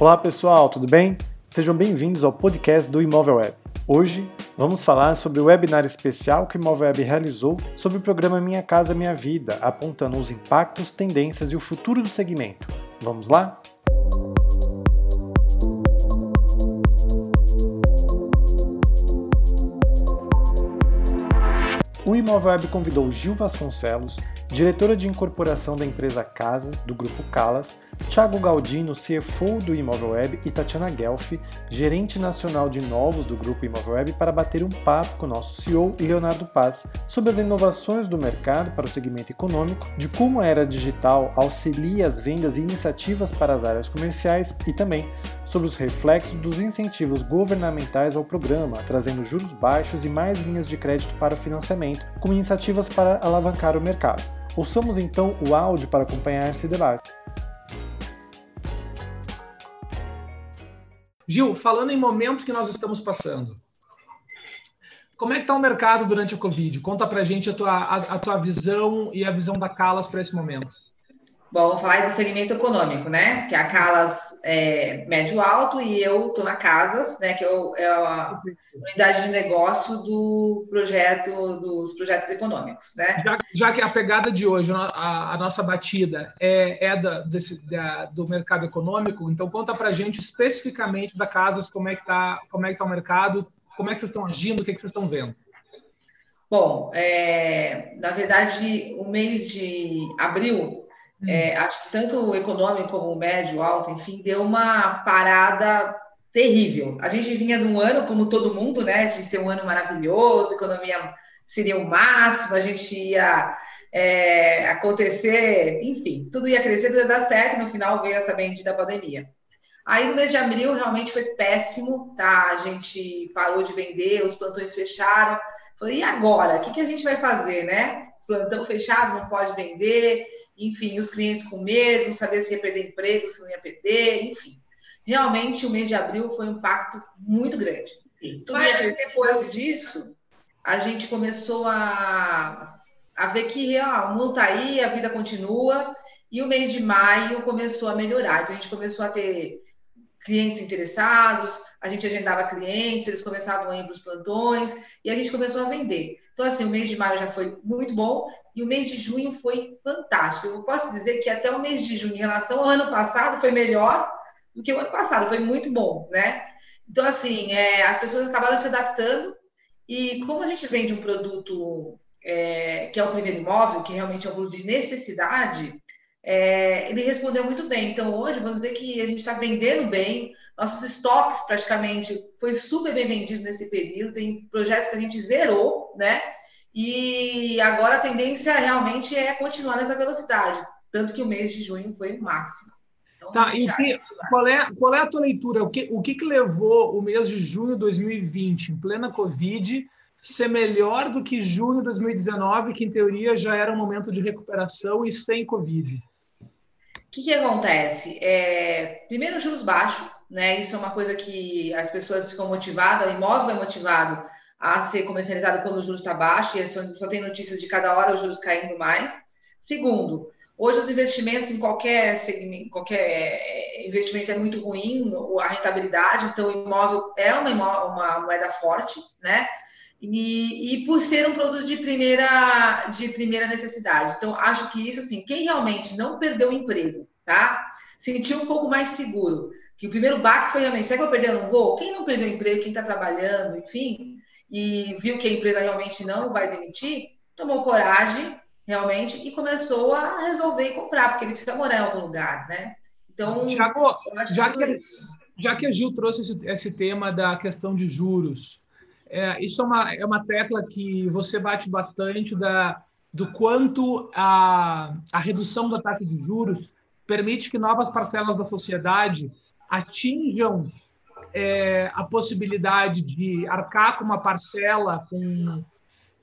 Olá pessoal, tudo bem? Sejam bem-vindos ao podcast do Imóvel Web. Hoje vamos falar sobre o webinar especial que o Imóvel Web realizou sobre o programa Minha Casa Minha Vida, apontando os impactos, tendências e o futuro do segmento. Vamos lá? O Imóvel Web convidou Gil Vasconcelos, diretora de incorporação da empresa Casas, do grupo Calas, Thiago Galdino, CFO do Imóvel Web, e Tatiana Guelfi, gerente nacional de novos do grupo Imóvel Web, para bater um papo com nosso CEO Leonardo Paz sobre as inovações do mercado para o segmento econômico, de como a era digital auxilia as vendas e iniciativas para as áreas comerciais e também sobre os reflexos dos incentivos governamentais ao programa, trazendo juros baixos e mais linhas de crédito para o financiamento, como iniciativas para alavancar o mercado. Ouçamos então o áudio para acompanhar esse debate. Gil, falando em momento que nós estamos passando, como é que está o mercado durante a Covid? Conta para a gente a tua, a, tua visão e a visão da Calas para esse momento. Bom, vamos falar do segmento econômico, né? Que a Calas é, médio alto e eu estou na Casas, né? Que eu, é a unidade de negócio do projeto dos projetos econômicos, né? Já, já que a pegada de hoje, a, a nossa batida é, é da, desse, da, do mercado econômico, então conta para gente especificamente da Casas como é que está como é que tá o mercado, como é que vocês estão agindo, o que, é que vocês estão vendo. Bom, é, na verdade, o mês de abril é, acho que tanto o econômico como o médio, alto, enfim, deu uma parada terrível. A gente vinha de um ano, como todo mundo, né, de ser um ano maravilhoso, economia seria o máximo, a gente ia é, acontecer, enfim, tudo ia crescer, tudo ia dar certo, no final veio essa bendita pandemia. Aí no mês de abril realmente foi péssimo, tá? A gente parou de vender, os plantões fecharam. Falei, e agora? O que, que a gente vai fazer, né? Plantão fechado, não pode vender enfim, os clientes com medo, não saber se ia perder emprego, se não ia perder, enfim. Realmente, o mês de abril foi um impacto muito grande. Mas depois disso, a gente começou a, a ver que ó, o mundo está aí, a vida continua, e o mês de maio começou a melhorar. Então, a gente começou a ter clientes interessados, a gente agendava clientes, eles começavam a ir para os plantões, e a gente começou a vender. Então, assim, o mês de maio já foi muito bom, e o mês de junho foi fantástico. Eu posso dizer que até o mês de junho, em relação ao ano passado, foi melhor do que o ano passado, foi muito bom, né? Então, assim, é, as pessoas acabaram se adaptando e como a gente vende um produto é, que é o primeiro imóvel, que realmente é um produto de necessidade, é, ele respondeu muito bem. Então, hoje, vamos dizer que a gente está vendendo bem, nossos estoques praticamente foi super bem vendido nesse período, tem projetos que a gente zerou, né? E agora a tendência realmente é continuar nessa velocidade. Tanto que o mês de junho foi o máximo. Então, tá, e que, qual, é, qual é a tua leitura? O que, o que, que levou o mês de junho de 2020, em plena Covid, ser melhor do que junho de 2019, que em teoria já era um momento de recuperação e sem Covid? O que, que acontece? É, primeiro, juros baixos, né? Isso é uma coisa que as pessoas ficam motivadas, o imóvel é motivado a ser comercializado quando o juros está baixo, e só tem notícias de cada hora os juros caindo mais. Segundo, hoje os investimentos em qualquer segmento, qualquer é, investimento é muito ruim, a rentabilidade, então o imóvel é uma, uma moeda forte, né? E, e, por ser um produto de primeira, de primeira necessidade. Então, acho que isso, assim, quem realmente não perdeu o emprego, tá? Sentiu um pouco mais seguro, que o primeiro baque foi realmente, será que eu perder ou não vou? Quem não perdeu o emprego, quem está trabalhando, enfim, e viu que a empresa realmente não vai demitir, tomou coragem realmente e começou a resolver e comprar, porque ele precisa morar em algum lugar, né? Então, Tiago, já que, já que a Gil trouxe esse, esse tema da questão de juros, é, isso é uma, é uma tecla que você bate bastante da, do quanto a, a redução da taxa de juros permite que novas parcelas da sociedade atinjam é, a possibilidade de arcar com uma parcela com,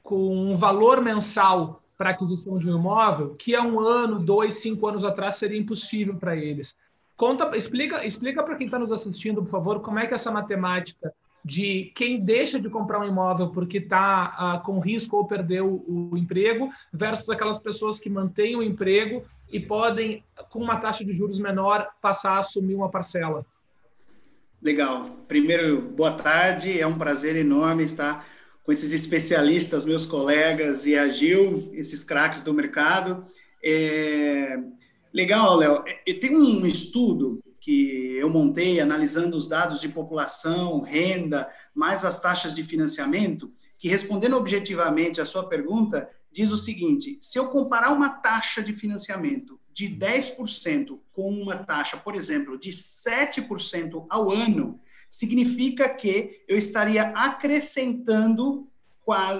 com um valor mensal para aquisição de um imóvel, que há um ano, dois, cinco anos atrás seria impossível para eles. Conta, explica, explica para quem está nos assistindo, por favor, como é que essa matemática de quem deixa de comprar um imóvel porque está ah, com risco ou perdeu o, o, emprego, versus aquelas pessoas que mantêm o emprego e podem, com uma taxa de juros menor, passar a assumir uma parcela. Legal. Primeiro, boa tarde. É um prazer enorme estar com esses especialistas, meus colegas e a Gil, esses craques do mercado. É... Legal, Léo. É, tem um estudo que eu montei analisando os dados de população, renda, mais as taxas de financiamento, que respondendo objetivamente à sua pergunta, diz o seguinte: se eu comparar uma taxa de financiamento de 10% com uma taxa, por exemplo, de 7% ao ano, significa que eu estaria acrescentando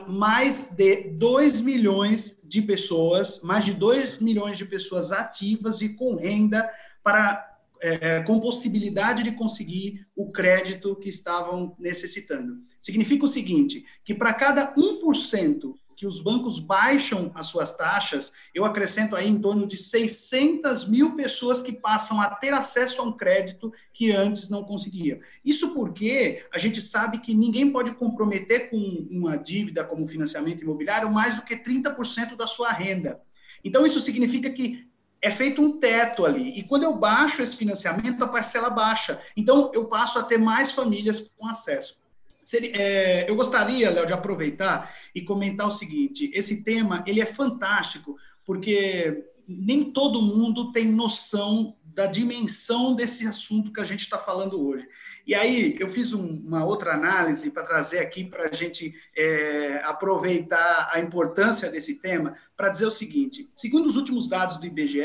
mais de 2 milhões de pessoas, mais de 2 milhões de pessoas ativas e com renda para é, com possibilidade de conseguir o crédito que estavam necessitando. Significa o seguinte, que para cada 1% que os bancos baixam as suas taxas, eu acrescento aí em torno de 600 mil pessoas que passam a ter acesso a um crédito que antes não conseguiam. Isso porque a gente sabe que ninguém pode comprometer com uma dívida como financiamento imobiliário mais do que 30% da sua renda. Então, isso significa que é feito um teto ali. E quando eu baixo esse financiamento, a parcela baixa. Então, eu passo a ter mais famílias com acesso. Seria, é, eu gostaria, Léo, de aproveitar e comentar o seguinte: esse tema ele é fantástico, porque nem todo mundo tem noção da dimensão desse assunto que a gente está falando hoje. E aí eu fiz um, uma outra análise para trazer aqui para a gente é, aproveitar a importância desse tema para dizer o seguinte: segundo os últimos dados do IBGE,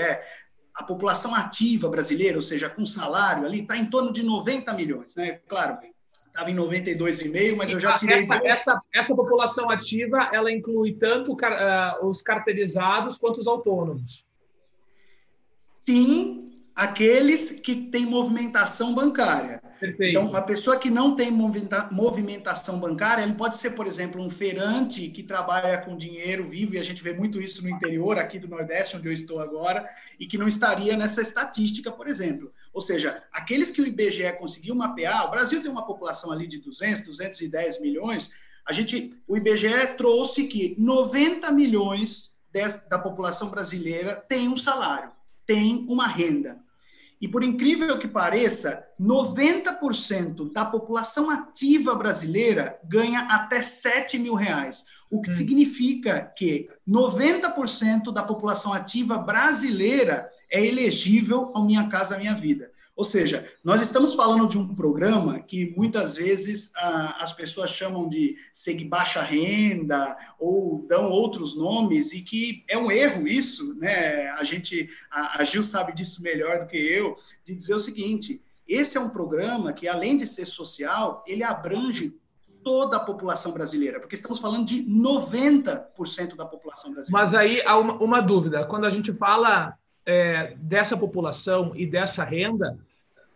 a população ativa brasileira, ou seja, com salário ali, está em torno de 90 milhões, né? Claro, estava em 92,5, mas eu já tirei. Essa, essa, essa, população ativa, ela inclui tanto uh, os carteirizados quanto os autônomos. Sim, aqueles que têm movimentação bancária. Perfeito. Então, uma pessoa que não tem movimentação bancária, ele pode ser, por exemplo, um feirante que trabalha com dinheiro vivo, e a gente vê muito isso no interior, aqui do Nordeste, onde eu estou agora, e que não estaria nessa estatística, por exemplo. Ou seja, aqueles que o IBGE conseguiu mapear, o Brasil tem uma população ali de 200, 210 milhões, a gente, o IBGE trouxe que 90 milhões da população brasileira tem um salário, tem uma renda. E por incrível que pareça, 90% da população ativa brasileira ganha até 7 mil reais. O que hum. significa que 90% da população ativa brasileira é elegível ao Minha Casa Minha Vida. Ou seja, nós estamos falando de um programa que muitas vezes ah, as pessoas chamam de Seg Baixa Renda ou dão outros nomes e que é um erro isso, né? A gente, a, a Gil sabe disso melhor do que eu, de dizer o seguinte: esse é um programa que, além de ser social, ele abrange toda a população brasileira, porque estamos falando de 90% da população brasileira. Mas aí há uma, uma dúvida: quando a gente fala é, dessa população e dessa renda,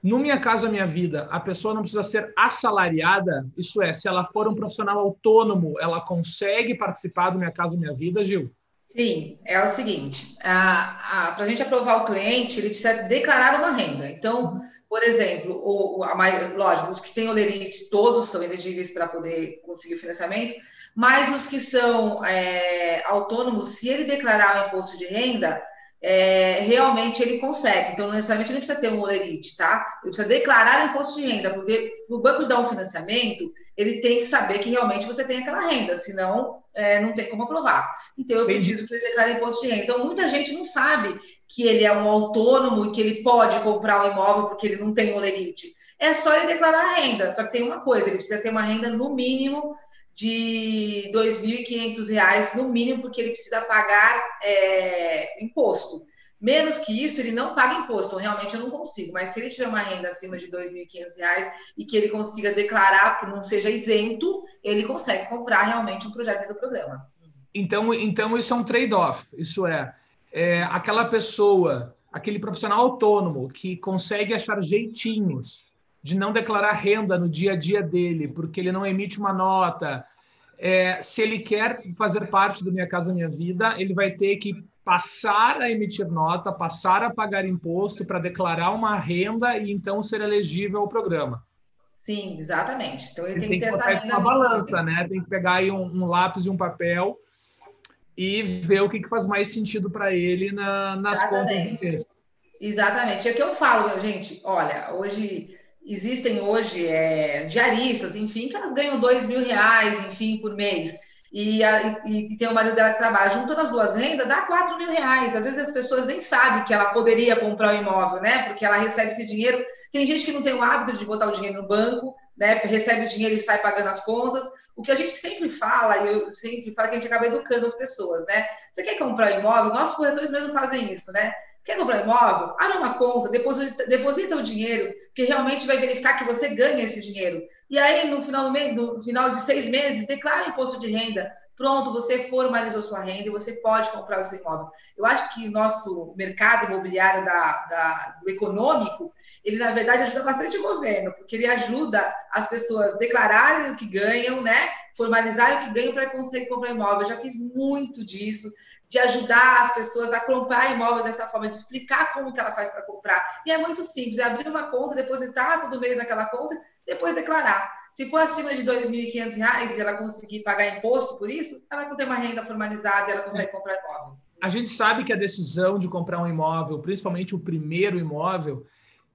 no Minha Casa Minha Vida, a pessoa não precisa ser assalariada, isso é, se ela for um profissional autônomo, ela consegue participar do Minha Casa Minha Vida, Gil? Sim, é o seguinte: para a gente aprovar o cliente, ele precisa declarar uma renda. Então, por exemplo, o, a, lógico, os que têm olerite, todos são elegíveis para poder conseguir o financiamento, mas os que são é, autônomos, se ele declarar o imposto de renda, é, realmente ele consegue. Então, não necessariamente ele precisa ter um olerite, tá? Ele precisa declarar imposto de renda, porque o banco dar um financiamento, ele tem que saber que realmente você tem aquela renda, senão é, não tem como aprovar. Então, eu preciso que ele declare imposto de renda. Então, muita gente não sabe que ele é um autônomo e que ele pode comprar um imóvel porque ele não tem olerite. É só ele declarar a renda. Só que tem uma coisa, ele precisa ter uma renda no mínimo de R$ 2.500 no mínimo, porque ele precisa pagar é, imposto. Menos que isso, ele não paga imposto. Realmente, eu não consigo. Mas se ele tiver uma renda acima de R$ 2.500 e que ele consiga declarar, que não seja isento, ele consegue comprar realmente um projeto do programa. Então, então isso é um trade-off. Isso é, é aquela pessoa, aquele profissional autônomo que consegue achar jeitinhos de não declarar renda no dia a dia dele, porque ele não emite uma nota. É, se ele quer fazer parte do Minha Casa Minha Vida, ele vai ter que passar a emitir nota, passar a pagar imposto para declarar uma renda e então ser elegível ao programa. Sim, exatamente. Então ele, ele tem, tem, que ter essa renda. Uma balança, né? Tem que pegar aí um, um, lápis e um papel e ver o que, que faz mais sentido para ele na, nas exatamente. contas do mês. Exatamente. É o que eu falo, gente. Olha, hoje existem hoje é, diaristas, enfim, que elas ganham dois mil reais, enfim, por mês. E, a, e, e, tem o marido dela que trabalha, juntando as duas rendas, dá quatro mil reais. Às vezes as pessoas nem sabem que ela poderia comprar um imóvel, né? Porque ela recebe esse dinheiro. Tem gente que não tem o hábito de botar o dinheiro no banco, né? Recebe o dinheiro e sai pagando as contas. O que a gente sempre fala, e eu sempre falo que a gente acaba educando as pessoas, né? Você quer comprar um imóvel? Nossos corretores mesmo fazem isso, né? Quer comprar imóvel? Abre uma conta, deposita, deposita o dinheiro, que realmente vai verificar que você ganha esse dinheiro. E aí, no final, do mês, no final de seis meses, declara imposto de renda. Pronto, você formalizou sua renda e você pode comprar o seu imóvel. Eu acho que o nosso mercado imobiliário da, da, do econômico, ele, na verdade, ajuda bastante o governo, porque ele ajuda as pessoas a declararem o que ganham, né? Formalizarem o que ganham para conseguir comprar imóvel. Eu já fiz muito disso de ajudar as pessoas a comprar imóvel dessa forma, de explicar como que ela faz para comprar. E é muito simples, é abrir uma conta, depositar todo mês naquela conta, depois declarar. Se for acima de R$ 2.500 e ela conseguir pagar imposto por isso, ela não tem uma renda formalizada e ela consegue comprar imóvel. A gente sabe que a decisão de comprar um imóvel, principalmente o primeiro imóvel,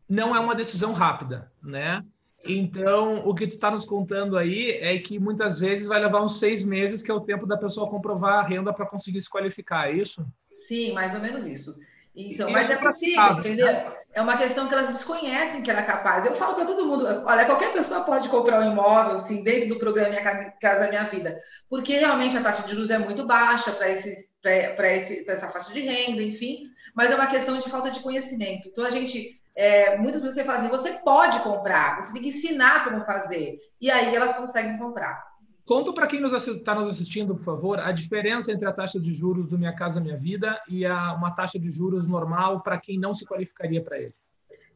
não é uma decisão rápida, né? Então, o que tu está nos contando aí é que muitas vezes vai levar uns seis meses, que é o tempo da pessoa comprovar a renda para conseguir se qualificar, é isso? Sim, mais ou menos isso. isso mas é possível, entendeu? Né? É uma questão que elas desconhecem que ela é capaz. Eu falo para todo mundo, olha, qualquer pessoa pode comprar um imóvel, assim, dentro do programa Minha Casa Minha Vida, porque realmente a taxa de juros é muito baixa para essa faixa de renda, enfim, mas é uma questão de falta de conhecimento. Então, a gente é, muitas pessoas falam assim, você pode comprar, você tem que ensinar como fazer. E aí elas conseguem comprar. Conta para quem está nos assistindo, por favor, a diferença entre a taxa de juros do Minha Casa Minha Vida e a, uma taxa de juros normal para quem não se qualificaria para ele.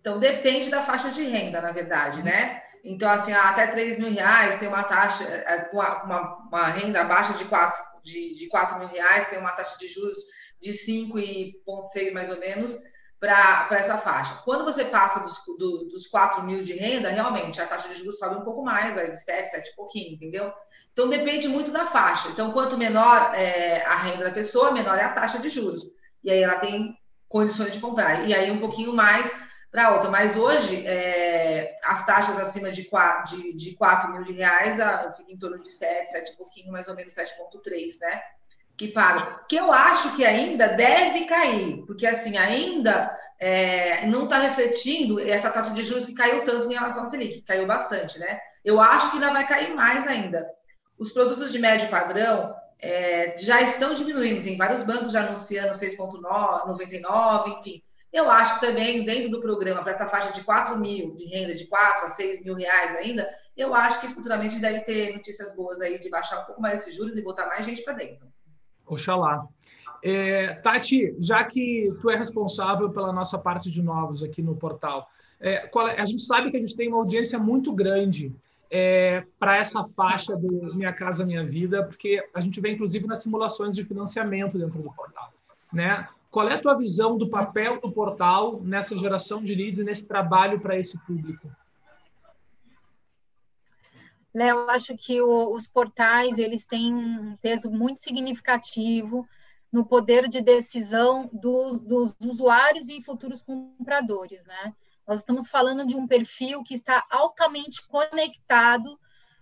Então, depende da faixa de renda, na verdade, né? Então, assim, até 3 mil reais tem uma taxa, é, uma, uma renda abaixo de 4, de, de 4 mil reais, tem uma taxa de juros de 5,6 mais ou menos para essa faixa. Quando você passa dos, do, dos 4 mil de renda, realmente a taxa de juros sobe um pouco mais, vai de 7, 7 e pouquinho, entendeu? Então depende muito da faixa. Então, quanto menor é, a renda da pessoa, menor é a taxa de juros. E aí ela tem condições de comprar. E aí um pouquinho mais para outra. Mas hoje, é, as taxas acima de 4, de, de 4 mil de reais fica em torno de 7, 7 e pouquinho, mais ou menos 7,3, né? Que pagam, que eu acho que ainda deve cair, porque assim, ainda é, não está refletindo essa taxa de juros que caiu tanto em relação à Selic, caiu bastante, né? Eu acho que ainda vai cair mais ainda. Os produtos de médio padrão é, já estão diminuindo, tem vários bancos já anunciando 6,99, enfim. Eu acho que também, dentro do programa, para essa faixa de 4 mil de renda, de 4 a 6 mil reais ainda, eu acho que futuramente deve ter notícias boas aí de baixar um pouco mais esses juros e botar mais gente para dentro. Oxalá. É, Tati, já que tu é responsável pela nossa parte de novos aqui no portal, é, é, a gente sabe que a gente tem uma audiência muito grande é, para essa faixa do Minha Casa Minha Vida, porque a gente vê, inclusive, nas simulações de financiamento dentro do portal. Né? Qual é a tua visão do papel do portal nessa geração de leads nesse trabalho para esse público? Léo, acho que o, os portais eles têm um peso muito significativo no poder de decisão do, dos usuários e futuros compradores, né? Nós estamos falando de um perfil que está altamente conectado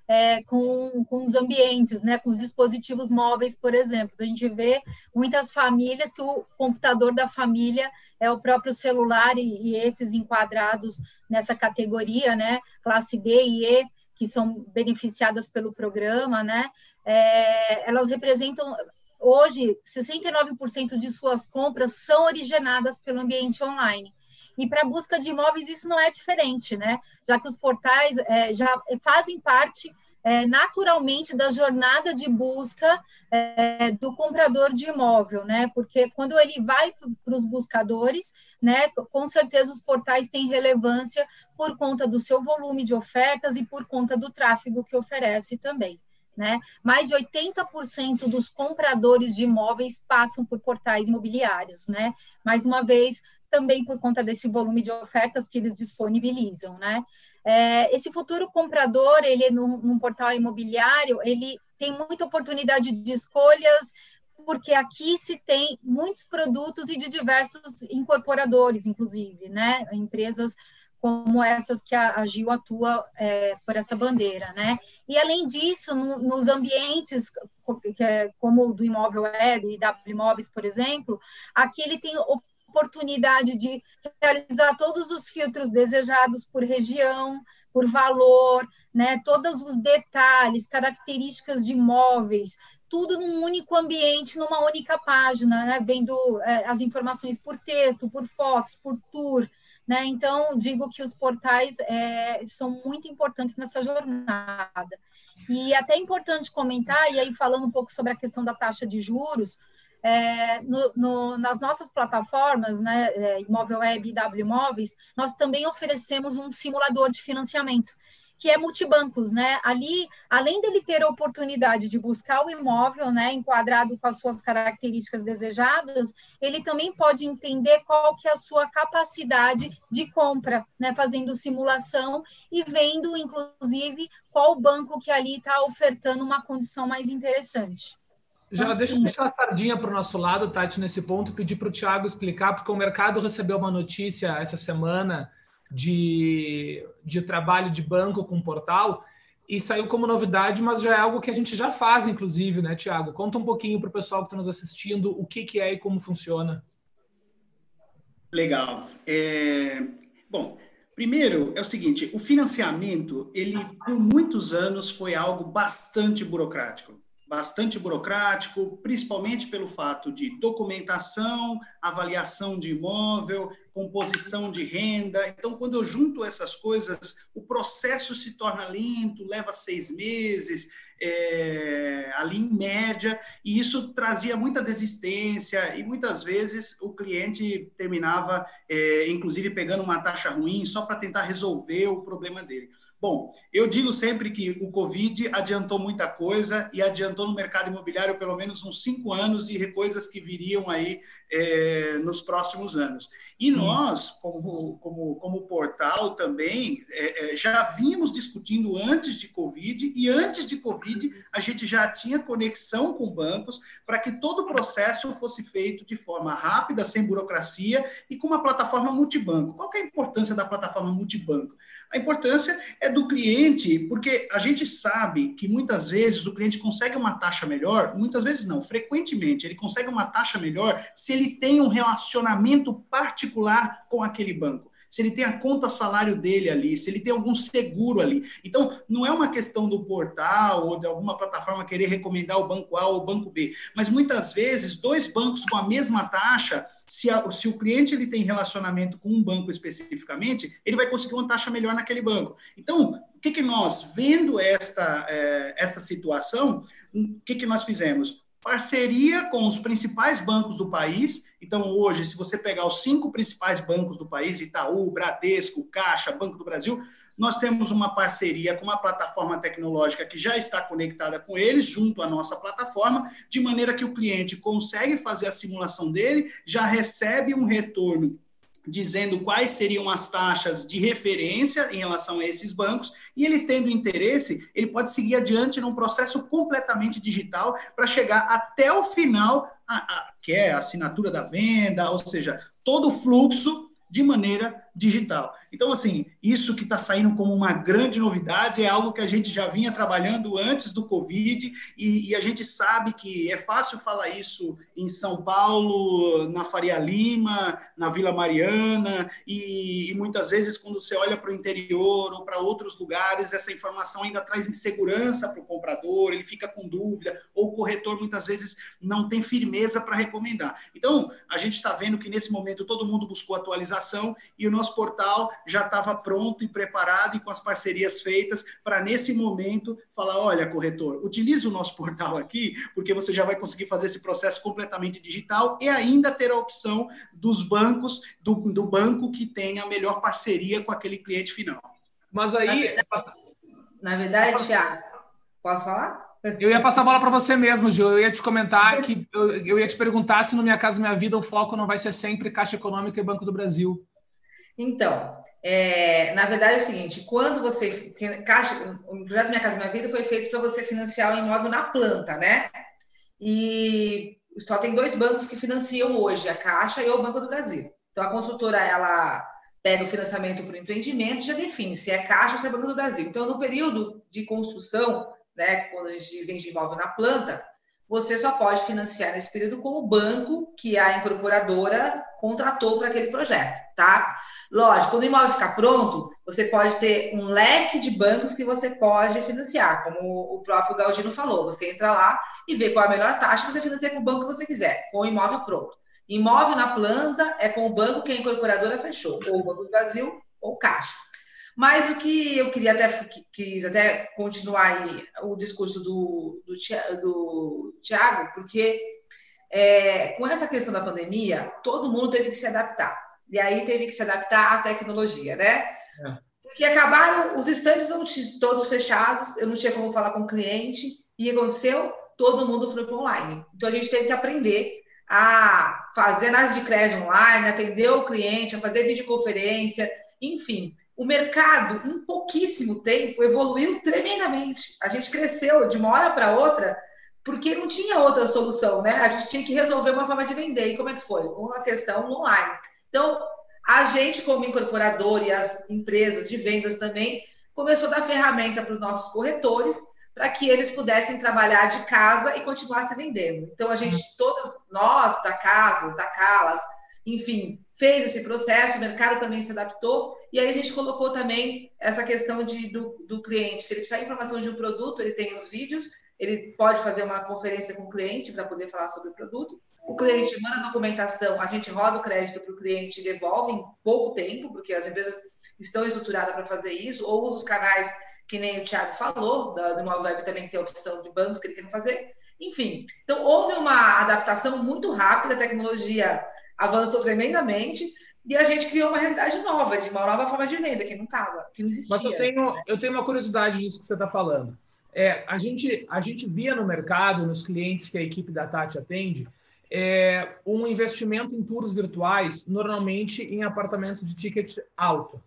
é, com, com os ambientes, né, com os dispositivos móveis, por exemplo. A gente vê muitas famílias que o computador da família é o próprio celular e, e esses enquadrados nessa categoria, né, classe D e E, que são beneficiadas pelo programa, né? É, elas representam hoje 69% de suas compras são originadas pelo ambiente online. E para busca de imóveis isso não é diferente, né? Já que os portais é, já fazem parte é, naturalmente da jornada de busca é, do comprador de imóvel, né? Porque quando ele vai para os buscadores, né, com certeza os portais têm relevância por conta do seu volume de ofertas e por conta do tráfego que oferece também. Né? Mais de 80% dos compradores de imóveis passam por portais imobiliários, né? Mais uma vez, também por conta desse volume de ofertas que eles disponibilizam, né? É, esse futuro comprador, ele num, num, portal imobiliário, ele tem muita oportunidade de escolhas, porque aqui se tem muitos produtos e de diversos incorporadores, inclusive, né? Empresas como essas que a, a Gil atua é, por essa bandeira, né? E além disso, no, nos ambientes é, como o do imóvel web e da imóveis, por exemplo, aqui ele tem oportunidade de realizar todos os filtros desejados por região, por valor, né? Todos os detalhes, características de imóveis, tudo num único ambiente, numa única página, né? Vendo é, as informações por texto, por fotos, por tour, né? Então, digo que os portais é, são muito importantes nessa jornada. E até é importante comentar, e aí falando um pouco sobre a questão da taxa de juros, é, no, no, nas nossas plataformas, né, é, Imóvel Web e W Imóveis, nós também oferecemos um simulador de financiamento que é multibancos, né? Ali, além dele ter a oportunidade de buscar o imóvel, né, enquadrado com as suas características desejadas, ele também pode entender qual que é a sua capacidade de compra, né, fazendo simulação e vendo, inclusive, qual banco que ali está ofertando uma condição mais interessante. Já deixa eu deixar a sardinha para o nosso lado, Tati, nesse ponto, pedir para o Tiago explicar, porque o mercado recebeu uma notícia essa semana de, de trabalho de banco com portal e saiu como novidade, mas já é algo que a gente já faz, inclusive, né, Tiago? Conta um pouquinho para o pessoal que está nos assistindo o que, que é e como funciona. Legal. É... Bom, primeiro é o seguinte: o financiamento, ele por muitos anos foi algo bastante burocrático bastante burocrático, principalmente pelo fato de documentação, avaliação de imóvel, composição de renda. Então, quando eu junto essas coisas, o processo se torna lento, leva seis meses, é, ali em média, e isso trazia muita desistência, e muitas vezes o cliente terminava, é, inclusive, pegando uma taxa ruim só para tentar resolver o problema dele. Bom, eu digo sempre que o Covid adiantou muita coisa e adiantou no mercado imobiliário pelo menos uns cinco anos e coisas que viriam aí é, nos próximos anos. E nós, como, como, como portal também, é, é, já vínhamos discutindo antes de Covid e antes de Covid a gente já tinha conexão com bancos para que todo o processo fosse feito de forma rápida, sem burocracia e com uma plataforma multibanco. Qual é a importância da plataforma multibanco? A importância é do cliente, porque a gente sabe que muitas vezes o cliente consegue uma taxa melhor, muitas vezes não, frequentemente ele consegue uma taxa melhor se ele tem um relacionamento particular com aquele banco se ele tem a conta salário dele ali, se ele tem algum seguro ali. Então, não é uma questão do portal ou de alguma plataforma querer recomendar o banco A ou o banco B, mas muitas vezes dois bancos com a mesma taxa, se, a, se o cliente ele tem relacionamento com um banco especificamente, ele vai conseguir uma taxa melhor naquele banco. Então, o que, que nós, vendo esta, é, esta situação, o que, que nós fizemos? Parceria com os principais bancos do país. Então, hoje, se você pegar os cinco principais bancos do país, Itaú, Bradesco, Caixa, Banco do Brasil, nós temos uma parceria com uma plataforma tecnológica que já está conectada com eles, junto à nossa plataforma, de maneira que o cliente consegue fazer a simulação dele, já recebe um retorno dizendo quais seriam as taxas de referência em relação a esses bancos, e ele tendo interesse, ele pode seguir adiante num processo completamente digital para chegar até o final, a, a, que é a assinatura da venda, ou seja, todo o fluxo de maneira digital. Então, assim, isso que está saindo como uma grande novidade é algo que a gente já vinha trabalhando antes do Covid e, e, a gente sabe que é fácil falar isso em São Paulo, na Faria Lima, na Vila Mariana e, e muitas vezes quando você olha para o interior ou para outros lugares, essa informação ainda traz insegurança para o comprador, ele fica com dúvida ou o corretor muitas vezes não tem firmeza para recomendar. Então, a gente está vendo que nesse momento todo mundo buscou atualização e o nosso portal já estava pronto e preparado e com as parcerias feitas para, nesse momento, falar: olha, corretor, utilize o nosso portal aqui, porque você já vai conseguir fazer esse processo completamente digital e ainda ter a opção dos bancos, do, do banco que tem a melhor parceria com aquele cliente final. Mas aí. Na verdade, Thiago, posso falar? Eu ia passar a bola para você mesmo, Gil. Eu ia te comentar que eu, eu, ia te perguntar se no Minha Casa Minha Vida o foco não vai ser sempre Caixa Econômica e Banco do Brasil. Então, é, na verdade é o seguinte, quando você. Caixa, o projeto Minha Casa Minha Vida foi feito para você financiar o imóvel na planta, né? E só tem dois bancos que financiam hoje, a Caixa e o Banco do Brasil. Então, a consultora, ela pega o financiamento para o empreendimento, já define se é Caixa ou se é Banco do Brasil. Então, no período de construção, né, quando a gente vende imóvel na planta, você só pode financiar nesse período com o banco que a incorporadora contratou para aquele projeto, tá? Lógico, quando o imóvel ficar pronto, você pode ter um leque de bancos que você pode financiar, como o próprio Galdino falou. Você entra lá e vê qual é a melhor taxa, você financia com o banco que você quiser, com o imóvel pronto. Imóvel na planta é com o banco que a incorporadora fechou, ou o Banco do Brasil ou Caixa. Mas o que eu queria até quis até continuar aí o discurso do, do, do Tiago, porque é, com essa questão da pandemia, todo mundo teve que se adaptar. E aí teve que se adaptar à tecnologia, né? É. Porque acabaram, os estantes não todos fechados, eu não tinha como falar com o cliente, e aconteceu? Todo mundo foi para online. Então a gente teve que aprender a fazer análise de crédito online, atender o cliente, a fazer videoconferência, enfim, o mercado, em pouquíssimo tempo, evoluiu tremendamente. A gente cresceu de uma hora para outra, porque não tinha outra solução, né? A gente tinha que resolver uma forma de vender. E como é que foi? Uma questão online. Então, a gente, como incorporador e as empresas de vendas também, começou a dar ferramenta para os nossos corretores para que eles pudessem trabalhar de casa e continuassem vendendo. Então, a gente, todas nós, da Casas, da Calas, enfim, fez esse processo, o mercado também se adaptou, e aí a gente colocou também essa questão de, do, do cliente. Se ele precisar de informação de um produto, ele tem os vídeos, ele pode fazer uma conferência com o cliente para poder falar sobre o produto. O cliente manda a documentação, a gente roda o crédito para o cliente e devolve em pouco tempo, porque as empresas estão estruturadas para fazer isso, ou usa os canais que nem o Thiago falou, da, do Nova Web também tem a opção de bancos que ele quer fazer. Enfim, então houve uma adaptação muito rápida, a tecnologia avançou tremendamente e a gente criou uma realidade nova, de uma nova forma de venda que não estava, que não existia. Mas eu tenho, eu tenho uma curiosidade disso que você está falando. É, a, gente, a gente via no mercado, nos clientes que a equipe da Tati atende, é, um investimento em tours virtuais, normalmente em apartamentos de ticket alto.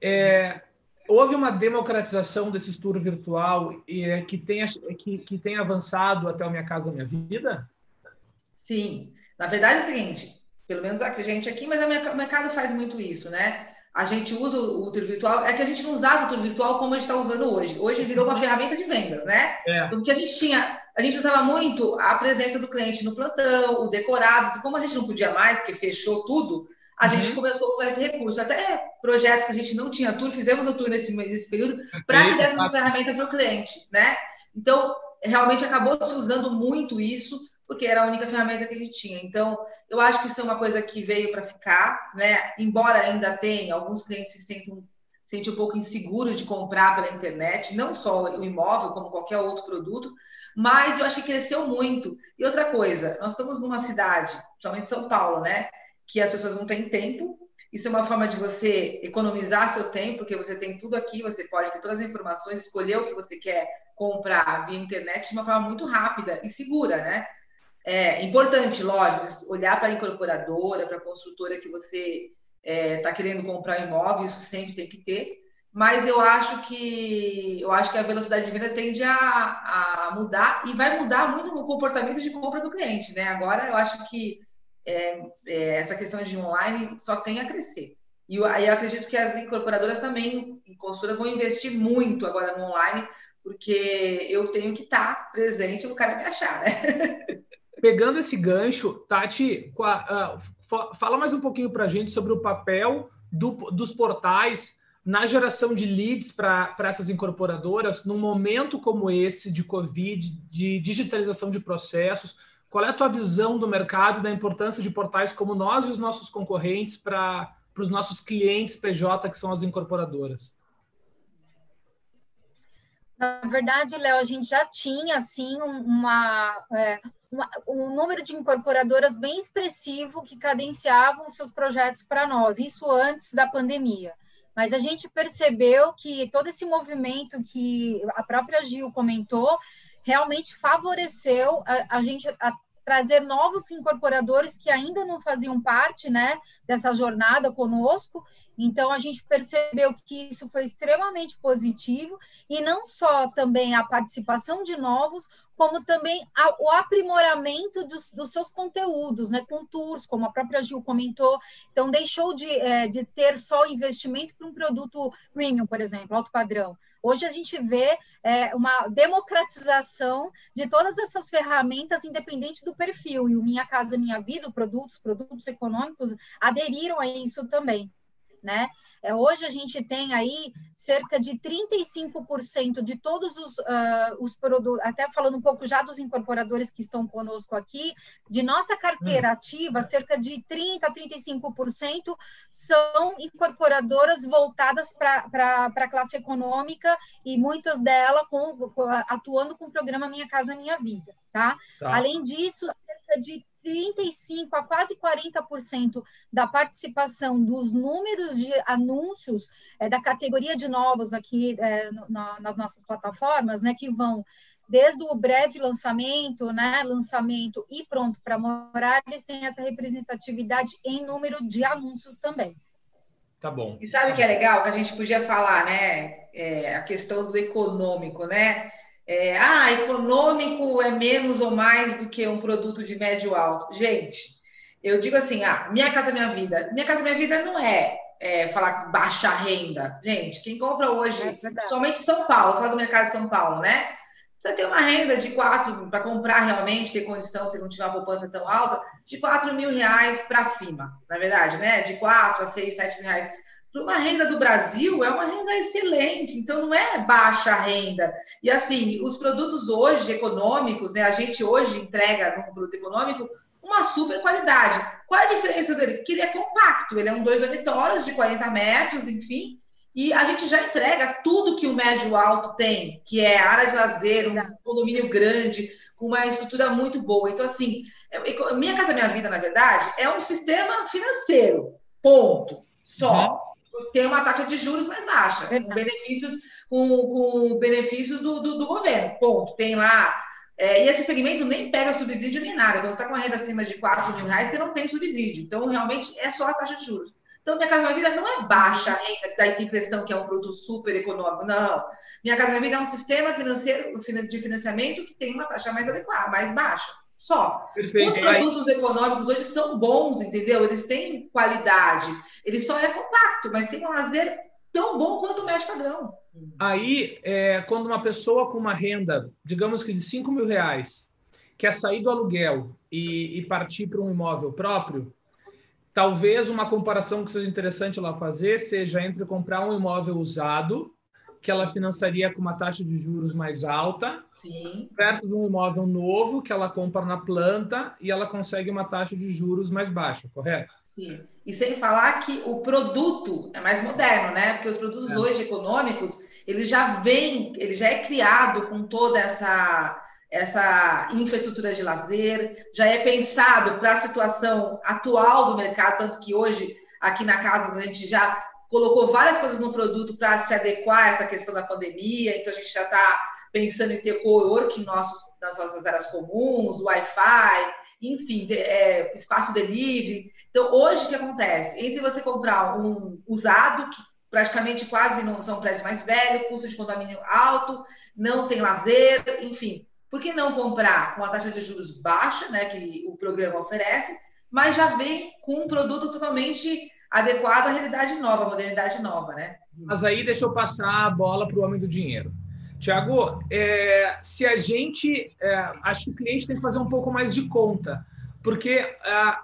É, houve uma democratização desse tour virtual é, que, tem, que, que tem avançado até o Minha Casa Minha Vida? Sim. Na verdade é o seguinte, pelo menos a gente aqui, mas o mercado faz muito isso, né? A gente usa o tour virtual, é que a gente não usava o tour virtual como a gente está usando hoje. Hoje virou uma ferramenta de vendas, né? É. Então, porque a gente tinha, a gente usava muito a presença do cliente no plantão, o decorado, como a gente não podia mais, porque fechou tudo, a uhum. gente começou a usar esse recurso. Até projetos que a gente não tinha tour, fizemos o tour nesse, nesse período para que desse uma ferramenta para o cliente, né? Então, realmente acabou se usando muito isso porque era a única ferramenta que gente tinha. Então, eu acho que isso é uma coisa que veio para ficar, né? Embora ainda tenha, alguns clientes se sentem, sentem um pouco inseguros de comprar pela internet, não só o imóvel, como qualquer outro produto, mas eu acho que cresceu muito. E outra coisa, nós estamos numa cidade, principalmente São Paulo, né? Que as pessoas não têm tempo. Isso é uma forma de você economizar seu tempo, porque você tem tudo aqui, você pode ter todas as informações, escolher o que você quer comprar via internet de uma forma muito rápida e segura, né? É importante, lógico, olhar para a incorporadora, para a construtora que você está é, tá querendo comprar um imóvel, isso sempre tem que ter. Mas eu acho que eu acho que a velocidade de venda tende a, a mudar e vai mudar muito o comportamento de compra do cliente, né? Agora eu acho que é, é, essa questão de online só tem a crescer. E aí eu acredito que as incorporadoras também, construtoras, vão investir muito agora no online, porque eu tenho que estar tá presente para o cara me achar, né? Pegando esse gancho, Tati, uh, fala mais um pouquinho para a gente sobre o papel do, dos portais na geração de leads para essas incorporadoras, num momento como esse de Covid, de digitalização de processos. Qual é a tua visão do mercado, da importância de portais como nós e os nossos concorrentes para os nossos clientes PJ, que são as incorporadoras? Na verdade, Léo, a gente já tinha assim uma, é, um número de incorporadoras bem expressivo que cadenciavam seus projetos para nós, isso antes da pandemia. Mas a gente percebeu que todo esse movimento que a própria Gil comentou realmente favoreceu a, a gente a trazer novos incorporadores que ainda não faziam parte né, dessa jornada conosco Então, a gente percebeu que isso foi extremamente positivo, e não só também a participação de novos, como também a, o aprimoramento dos, dos, seus conteúdos, né, com tours, como a própria Gil comentou. Então, deixou de, é, de ter só investimento para um produto premium, por exemplo, alto padrão. Hoje a gente vê é, uma democratização de todas essas ferramentas, independente do perfil. E o Minha Casa Minha Vida, produtos, produtos econômicos, aderiram a isso também né? É, hoje a gente tem aí cerca de 35% de todos os, uh, os produtos, até falando um pouco já dos incorporadores que estão conosco aqui, de nossa carteira hum. ativa, cerca de 30% a 35% são incorporadoras voltadas para a classe econômica e muitas delas com, atuando com o programa Minha Casa Minha Vida. Tá? tá? Além disso, cerca de 35% a quase 40% da participação dos números de anúncios é, da categoria de novos aqui é, na, nas nossas plataformas, né, que vão desde o breve lançamento, né, lançamento e pronto para morar, eles têm essa representatividade em número de anúncios também. Tá bom. E sabe o que é legal? Que a gente podia falar, né? É, a questão do econômico, né? É, ah, econômico é menos ou mais do que um produto de médio alto. Gente, eu digo assim, ah, minha casa minha vida. Minha casa minha vida não é, é falar baixa renda. Gente, quem compra hoje, é somente São Paulo, fala do mercado de São Paulo, né? Você tem uma renda de quatro para comprar realmente, ter condição, se não tiver uma poupança tão alta, de 4 mil reais para cima, na verdade, né? De 4 a 6, 7 mil reais para uma renda do Brasil, é uma renda excelente, então não é baixa renda. E assim, os produtos hoje econômicos, né? A gente hoje entrega no produto econômico uma super qualidade. Qual é a diferença dele? Que ele é compacto, ele é um dois dormitórios de 40 metros, enfim, e a gente já entrega tudo que o médio alto tem, que é área de lazer, um condomínio grande, com uma estrutura muito boa. Então, assim, Minha Casa Minha Vida, na verdade, é um sistema financeiro, ponto, só. Uhum tem uma taxa de juros mais baixa, com benefícios, com, com benefícios do, do, do, governo. Ponto. Tem lá. É, e esse segmento nem pega subsídio nem nada. Quando você está com uma renda acima de 4 mil reais, você não tem subsídio. Então, realmente, é só a taxa de juros. Então, Minha Casa Minha Vida não é baixa a renda, que dá a impressão que é um produto super econômico. Não. Minha Casa Minha Vida é um sistema financeiro de financiamento que tem uma taxa mais adequada, mais baixa. Só. Perfeito. Os produtos econômicos hoje são bons, entendeu? Eles têm qualidade. Ele só é compacto, mas tem um lazer tão bom quanto o médio padrão. Aí, é, quando uma pessoa com uma renda, digamos que de 5 mil reais, quer sair do aluguel e, e partir para um imóvel próprio, talvez uma comparação que seja interessante lá fazer seja entre comprar um imóvel usado que ela financiaria com uma taxa de juros mais alta, Sim. versus um imóvel novo que ela compra na planta e ela consegue uma taxa de juros mais baixa, correto? Sim. E sem falar que o produto é mais moderno, né? Porque os produtos é. hoje econômicos, ele já vem, ele já é criado com toda essa essa infraestrutura de lazer, já é pensado para a situação atual do mercado, tanto que hoje aqui na casa a gente já colocou várias coisas no produto para se adequar a essa questão da pandemia, então a gente já está pensando em ter co-work nas nossas áreas comuns, Wi-Fi, enfim, de, é, espaço delivery. Então, hoje o que acontece? Entre você comprar um usado, que praticamente quase não são prédios mais velhos, custo de condomínio alto, não tem lazer, enfim. Por que não comprar com a taxa de juros baixa, né, que o programa oferece, mas já vem com um produto totalmente adequado à realidade nova, à modernidade nova, né? Mas aí deixa eu passar a bola para o homem do dinheiro. Tiago, é, se a gente. É, acho que o cliente tem que fazer um pouco mais de conta, porque é,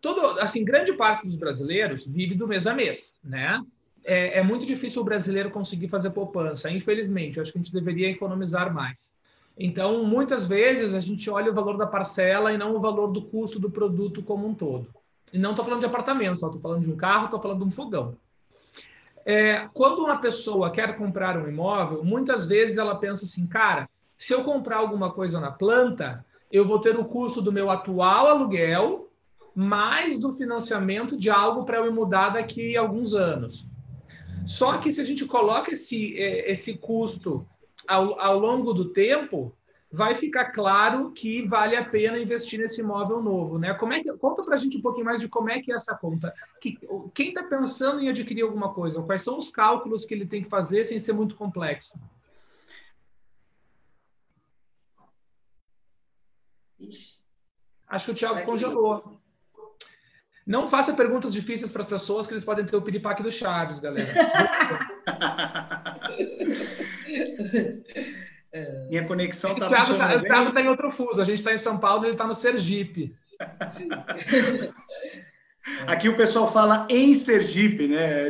todo, assim, grande parte dos brasileiros vive do mês a mês, né? É, é muito difícil o brasileiro conseguir fazer poupança, infelizmente. Acho que a gente deveria economizar mais. Então, muitas vezes, a gente olha o valor da parcela e não o valor do custo do produto como um todo. E não estou falando de apartamento, só estou falando de um carro, estou falando de um fogão. É, quando uma pessoa quer comprar um imóvel, muitas vezes ela pensa assim, cara, se eu comprar alguma coisa na planta, eu vou ter o custo do meu atual aluguel mais do financiamento de algo para eu me mudar daqui a alguns anos. Só que se a gente coloca esse, é, esse custo ao, ao longo do tempo, vai ficar claro que vale a pena investir nesse imóvel novo, né? Como é que conta para a gente um pouquinho mais de como é que é essa conta? Que, quem está pensando em adquirir alguma coisa, quais são os cálculos que ele tem que fazer sem ser muito complexo? Acho que o Thiago congelou. Não faça perguntas difíceis para as pessoas, que eles podem ter o piripaque do Chaves, galera. Minha conexão está é funcionando tá, O Thiago está em outro fuso. A gente está em São Paulo, ele está no Sergipe. Aqui o pessoal fala em Sergipe, né?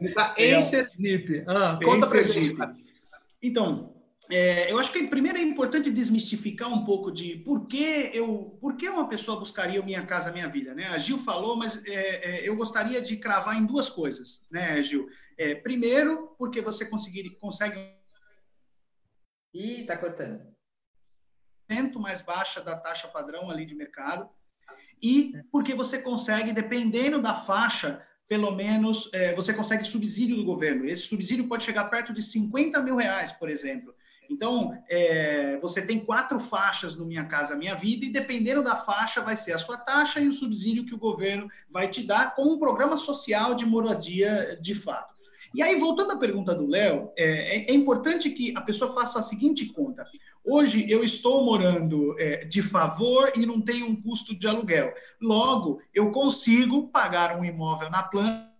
Está em Sergipe. Ah, conta para Sergipe. Então, é, eu acho que primeiro é importante desmistificar um pouco de por que eu, por que uma pessoa buscaria o Minha Casa Minha Vida, né? A Gil falou, mas é, é, eu gostaria de cravar em duas coisas, né, Gil? É, primeiro, porque você conseguir, consegue Ih, tá cortando. mais baixa da taxa padrão ali de mercado e porque você consegue, dependendo da faixa, pelo menos é, você consegue subsídio do governo. Esse subsídio pode chegar perto de 50 mil reais, por exemplo. Então, é, você tem quatro faixas no Minha Casa Minha Vida, e dependendo da faixa, vai ser a sua taxa e o subsídio que o governo vai te dar com um programa social de moradia de fato. E aí, voltando à pergunta do Léo, é, é, é, importante que a pessoa faça a seguinte conta. Hoje eu estou morando é, de favor e não tenho um custo de aluguel. Logo, eu consigo pagar um imóvel na planta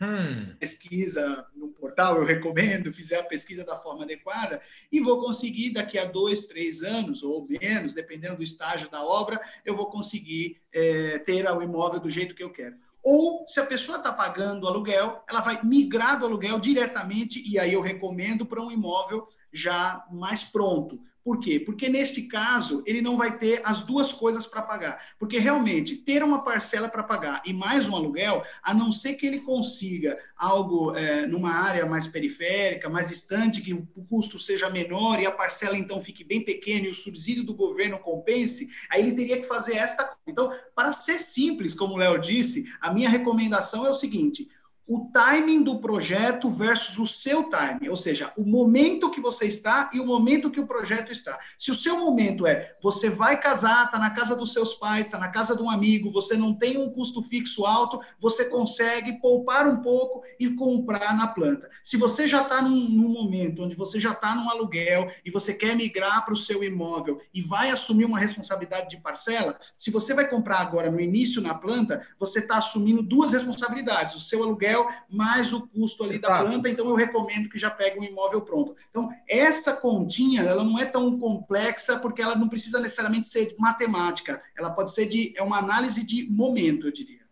Hum. Pesquisa no portal, eu recomendo, fizer a pesquisa da forma adequada, e vou conseguir, daqui a dois, três anos, ou menos, dependendo do estágio da obra, eu vou conseguir é, ter o imóvel do jeito que eu quero. Ou, se a pessoa está pagando aluguel, ela vai migrar do aluguel diretamente, e aí eu recomendo para um imóvel já mais pronto. Por quê? Porque neste caso ele não vai ter as duas coisas para pagar. Porque realmente ter uma parcela para pagar e mais um aluguel, a não ser que ele consiga algo é, numa área mais periférica, mais distante, que o custo seja menor e a parcela então fique bem pequena e o subsídio do governo compense, aí ele teria que fazer esta. Então, para ser simples, como o Léo disse, a minha recomendação é o seguinte: o timing do projeto versus o seu timing, ou seja, o momento que você está e o momento que o projeto está. Se o seu momento é você vai casar, está na casa dos seus pais, está na casa de um amigo, você não tem um custo fixo alto, você consegue poupar um pouco e comprar na planta. Se você já está num, num, momento onde você já está num aluguel e você quer migrar para o seu imóvel e vai assumir uma responsabilidade de parcela, se você vai comprar agora no início na planta, você está assumindo duas responsabilidades: o seu aluguel aluguel, mais o custo ali da planta, então eu recomendo que já pegue um imóvel pronto. Então, essa continha, ela não é tão complexa, porque ela não precisa necessariamente ser matemática, ela pode ser de, é uma análise de momento, eu diria.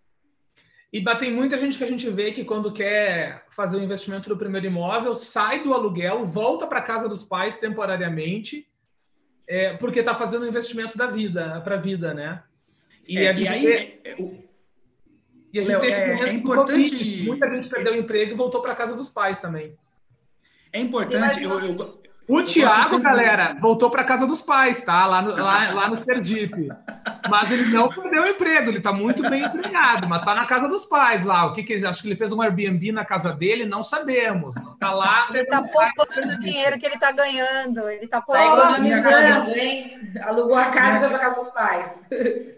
E tem muita gente que a gente vê que quando quer fazer o investimento do primeiro imóvel, sai do aluguel, volta para casa dos pais temporariamente, é, porque está fazendo o investimento da vida, para a vida, né? E é, a gente aí, vê... É, e a gente Leo, tem esse é, é importante. Muita gente perdeu o emprego e voltou para casa dos pais também. É importante. Eu, eu, o Tiago, galera, voltou para casa dos pais, tá? Lá no, lá, lá no Sergipe. Mas ele não perdeu o emprego, ele está muito bem empregado, mas está na casa dos pais lá. O que, que ele acho que ele fez um Airbnb na casa dele? Não sabemos. Está lá. Ele está poupando o dinheiro que ele está ganhando. Ele está poupando. Minha casa, hein? Alugou a casa para casa dos pais.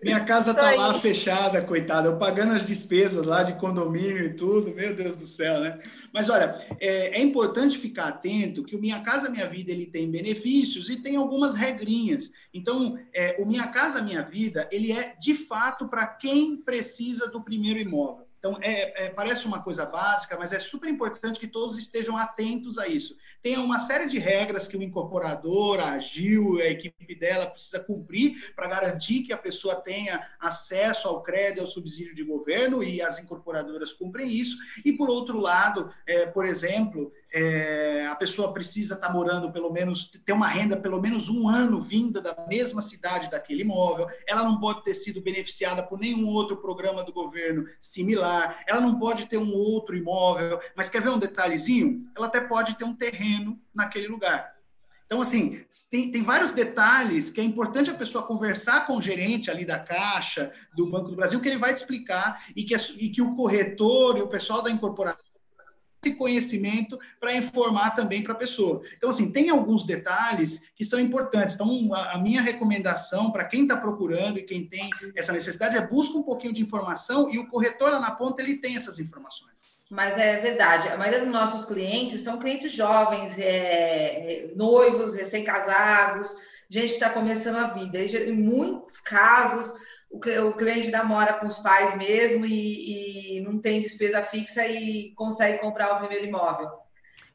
Minha casa está lá fechada, coitada. Eu pagando as despesas lá de condomínio e tudo. Meu Deus do céu, né? Mas olha, é, é importante ficar atento que o Minha Casa Minha Vida ele tem benefícios e tem algumas regrinhas. Então, é, o Minha Casa Minha Vida ele é de fato para quem precisa do primeiro imóvel. Então, é, é, parece uma coisa básica, mas é super importante que todos estejam atentos a isso. Tem uma série de regras que o incorporador, a Gil, a equipe dela precisa cumprir para garantir que a pessoa tenha acesso ao crédito, ao subsídio de governo, e as incorporadoras cumprem isso. E, por outro lado, é, por exemplo, é, a pessoa precisa estar tá morando pelo menos, ter uma renda pelo menos um ano vinda da mesma cidade daquele imóvel, ela não pode ter sido beneficiada por nenhum outro programa do governo similar, ela não pode ter um outro imóvel, mas quer ver um detalhezinho? Ela até pode ter um terreno naquele lugar. Então, assim, tem, tem vários detalhes que é importante a pessoa conversar com o gerente ali da Caixa, do Banco do Brasil, que ele vai te explicar e que, e que o corretor e o pessoal da incorporação esse conhecimento para informar também para a pessoa. Então, assim, tem alguns detalhes que são importantes. Então, a, minha recomendação para quem está procurando e quem tem essa necessidade é busca um pouquinho de informação e o corretor lá na ponta, ele tem essas informações. Mas é verdade, a maioria dos nossos clientes são clientes jovens, é, noivos, recém-casados, gente que está começando a vida. E, em muitos casos, o, cliente namora com os pais mesmo e, e, não tem despesa fixa e consegue comprar o primeiro imóvel.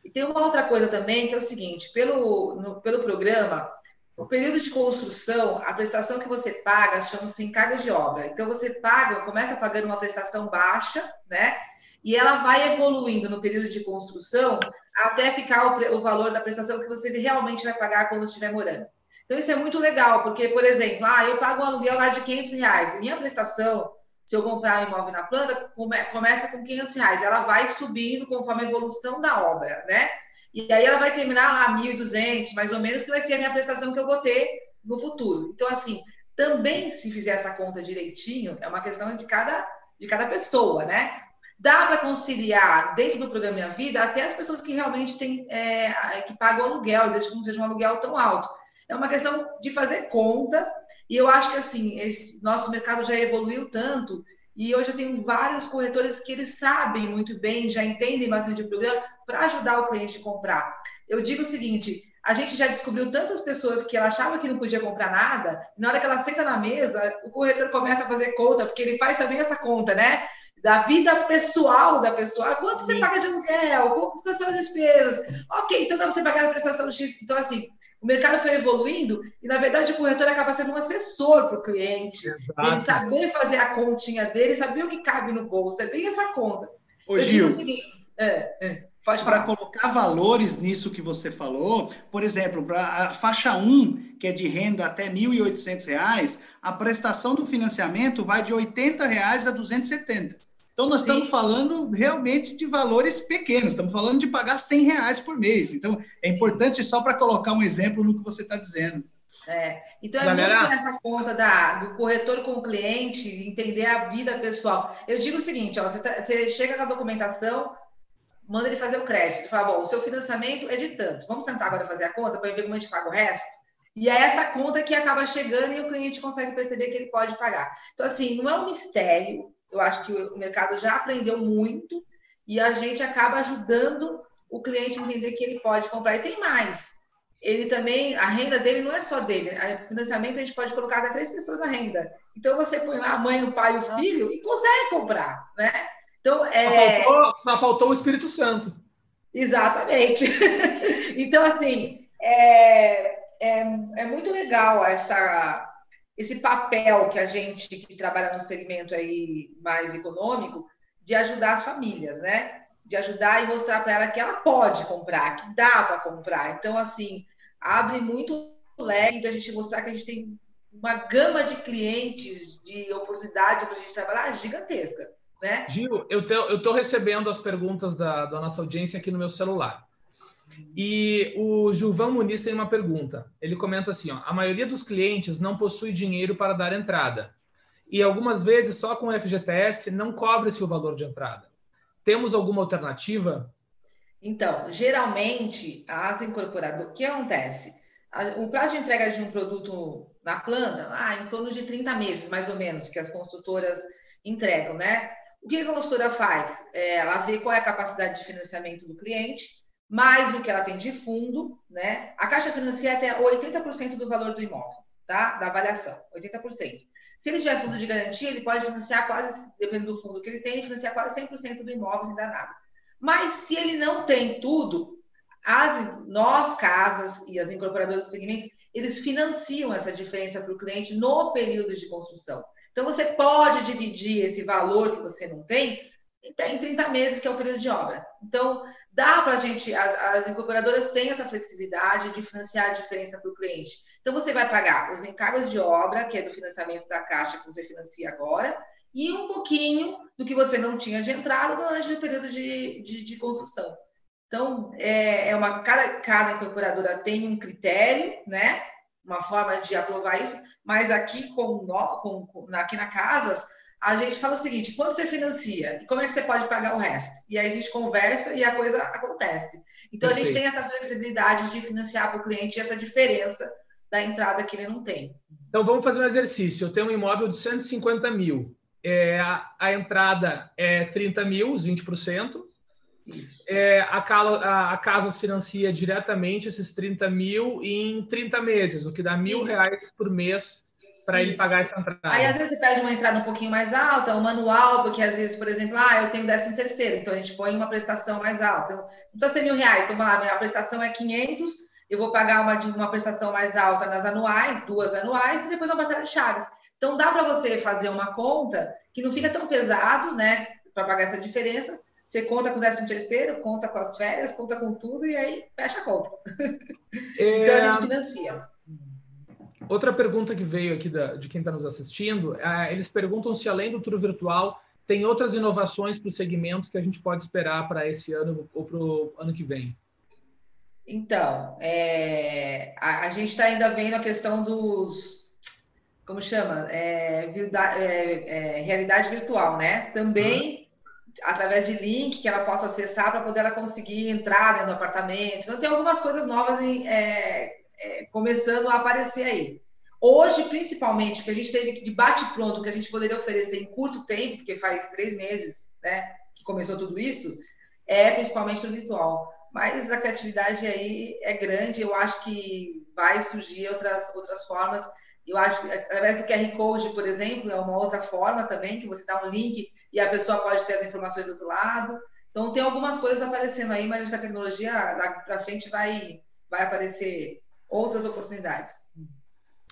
E tem uma outra coisa também, que é o seguinte, pelo, no, pelo programa, o período de construção, a prestação que você paga chama-se encargo de obra. Então, você paga, começa pagando uma prestação baixa, né? E ela vai evoluindo no período de construção até ficar o, o valor da prestação que você realmente vai pagar quando estiver morando. Então, isso é muito legal, porque, por exemplo, ah, eu pago um aluguel lá de 500 reais, minha prestação, se eu comprar um imóvel na planta, come, começa com 500 reais, ela vai subindo conforme a evolução da obra, né? E aí ela vai terminar lá 1.200, mais ou menos, que vai ser a minha prestação que eu vou ter no futuro. Então, assim, também se fizer essa conta direitinho, é uma questão de cada, de cada pessoa, né? Dá para conciliar dentro do programa Minha Vida até as pessoas que realmente têm, é, que pagam aluguel, desde que não seja um aluguel tão alto é uma questão de fazer conta. E eu acho que assim, esse nosso mercado já evoluiu tanto e hoje eu tenho vários corretores que eles sabem muito bem, já entendem bastante o programa para ajudar o cliente a comprar. Eu digo o seguinte: a gente já descobriu tantas pessoas que ela achava que não podia comprar nada, na hora que ela senta na mesa, o corretor começa a fazer conta, porque ele faz também essa conta, né? Da vida pessoal da pessoa. Quanto você paga de aluguel? Quantas são as despesas? Ok, então dá para você pagar a prestação X. Então, assim, o mercado foi evoluindo e, na verdade, o corretor acaba sendo um assessor para o cliente. Exato. Ele saber fazer a continha dele, saber o que cabe no bolso. É bem essa conta. Ô, Eu Gil, seguinte, é, é, para colocar valores nisso que você falou, por exemplo, para a faixa 1, que é de renda até R$ 1.800, a prestação do financiamento vai de 80 reais a R$ 270. Então, nós Sim. estamos falando realmente de valores pequenos, estamos falando de pagar 100 reais por mês. Então, é importante só para colocar um exemplo no que você está dizendo. É. Então, é Galera... muito essa conta da, do corretor com o cliente, entender a vida pessoal. Eu digo o seguinte, ó, você, tá, você chega com a documentação, manda ele fazer o crédito. Fala, bom, o seu financiamento é de tanto. Vamos sentar agora e fazer a conta para ver como a gente paga o resto? E é essa conta que acaba chegando e o cliente consegue perceber que ele pode pagar. Então, assim, não é um mistério, eu acho que o mercado já aprendeu muito e a gente acaba ajudando o cliente a entender que ele pode comprar. E tem mais. Ele também, a renda dele não é só dele. O financiamento a gente pode colocar até três pessoas na renda. Então você põe lá a mãe, o pai, o filho e consegue comprar, né? Então é. Só faltou, só faltou o Espírito Santo. Exatamente. então, assim, é, é, é muito legal essa esse papel que a gente que trabalha no segmento aí mais econômico de ajudar as famílias, né? De ajudar e mostrar para ela que ela pode comprar, que dá para comprar. Então, assim, abre muito leque da gente mostrar que a gente tem uma gama de clientes, de oportunidade para a gente trabalhar gigantesca, né? Gil, eu estou recebendo as perguntas da, da nossa audiência aqui no meu celular. E o Gilvão Muniz tem uma pergunta. Ele comenta assim: ó, a maioria dos clientes não possui dinheiro para dar entrada. E algumas vezes, só com o FGTS, não cobre-se o valor de entrada. Temos alguma alternativa? Então, geralmente, as incorporadoras. O que acontece? O prazo de entrega de um produto na planta, ah, em torno de 30 meses, mais ou menos, que as construtoras entregam, né? O que a consultora faz? É, ela vê qual é a capacidade de financiamento do cliente mais o que ela tem de fundo, né? A Caixa financia até 80% do valor do imóvel, tá? Da avaliação, 80%. Se ele tiver fundo de garantia, ele pode financiar quase, dependendo do fundo que ele tem, financiar quase 100% do imóvel sem dar nada. Mas se ele não tem tudo, as nós casas e as incorporadoras do segmento, eles financiam essa diferença para o cliente no período de construção. Então você pode dividir esse valor que você não tem em 30 meses, que é o período de obra. Então, dá para a gente, as, incorporadoras têm essa flexibilidade de financiar a diferença para o cliente. Então, você vai pagar os encargos de obra, que é do financiamento da Caixa, que você financia agora, e um pouquinho do que você não tinha de entrada durante o período de, de, de construção. Então, é, é uma cada, cada incorporadora tem um critério, né? Uma forma de aprovar isso, mas aqui com, com aqui na Casas a gente fala o seguinte: quanto você financia? E como é que você pode pagar o resto? E aí a gente conversa e a coisa acontece. Então Perfeito. a gente tem essa flexibilidade de financiar para o cliente essa diferença da entrada que ele não tem. Então vamos fazer um exercício. Eu tenho um imóvel de 150 mil. É, a, a entrada é 30 mil, os 20%. Isso. É, a, a, a Casas financia diretamente esses 30 mil em 30 meses, o que dá mil Isso. reais por mês para ele pagar essa entrada. Aí, às vezes, você pede uma entrada um pouquinho mais alta, um manual, porque às vezes, por exemplo, ah, eu tenho décimo terceiro, então a gente põe uma prestação mais alta. Então, não precisa ser mil reais, então, lá, a prestação é 500, eu vou pagar uma, uma prestação mais alta nas anuais, duas anuais, e depois uma parcela de chaves. Então, dá para você fazer uma conta que não fica tão pesado, né, para pagar essa diferença. Você conta com o décimo terceiro, conta com as férias, conta com tudo, e aí fecha a conta. É... então, a gente financia. Outra pergunta que veio aqui da, de quem está nos assistindo, é, eles perguntam se além do tour virtual tem outras inovações para o segmento que a gente pode esperar para esse ano ou para o ano que vem. Então, é, a, a, gente está ainda vendo a questão dos, como chama, é, é, é realidade virtual, né? Também uhum. através de link que ela possa acessar para poder ela conseguir entrar dentro do apartamento. Então tem algumas coisas novas em, é, começando a aparecer aí. Hoje, principalmente, o que a gente teve de bate-pronto, que a gente poderia oferecer em curto tempo, porque faz três meses né, que começou tudo isso, é principalmente no virtual. Mas a criatividade aí é grande, eu acho que vai surgir outras, outras formas. Eu acho que através do QR Code, por exemplo, é uma outra forma também, que você dá um link e a pessoa pode ter as informações do outro lado. Então, tem algumas coisas aparecendo aí, mas a tecnologia para frente vai, vai aparecer outras oportunidades.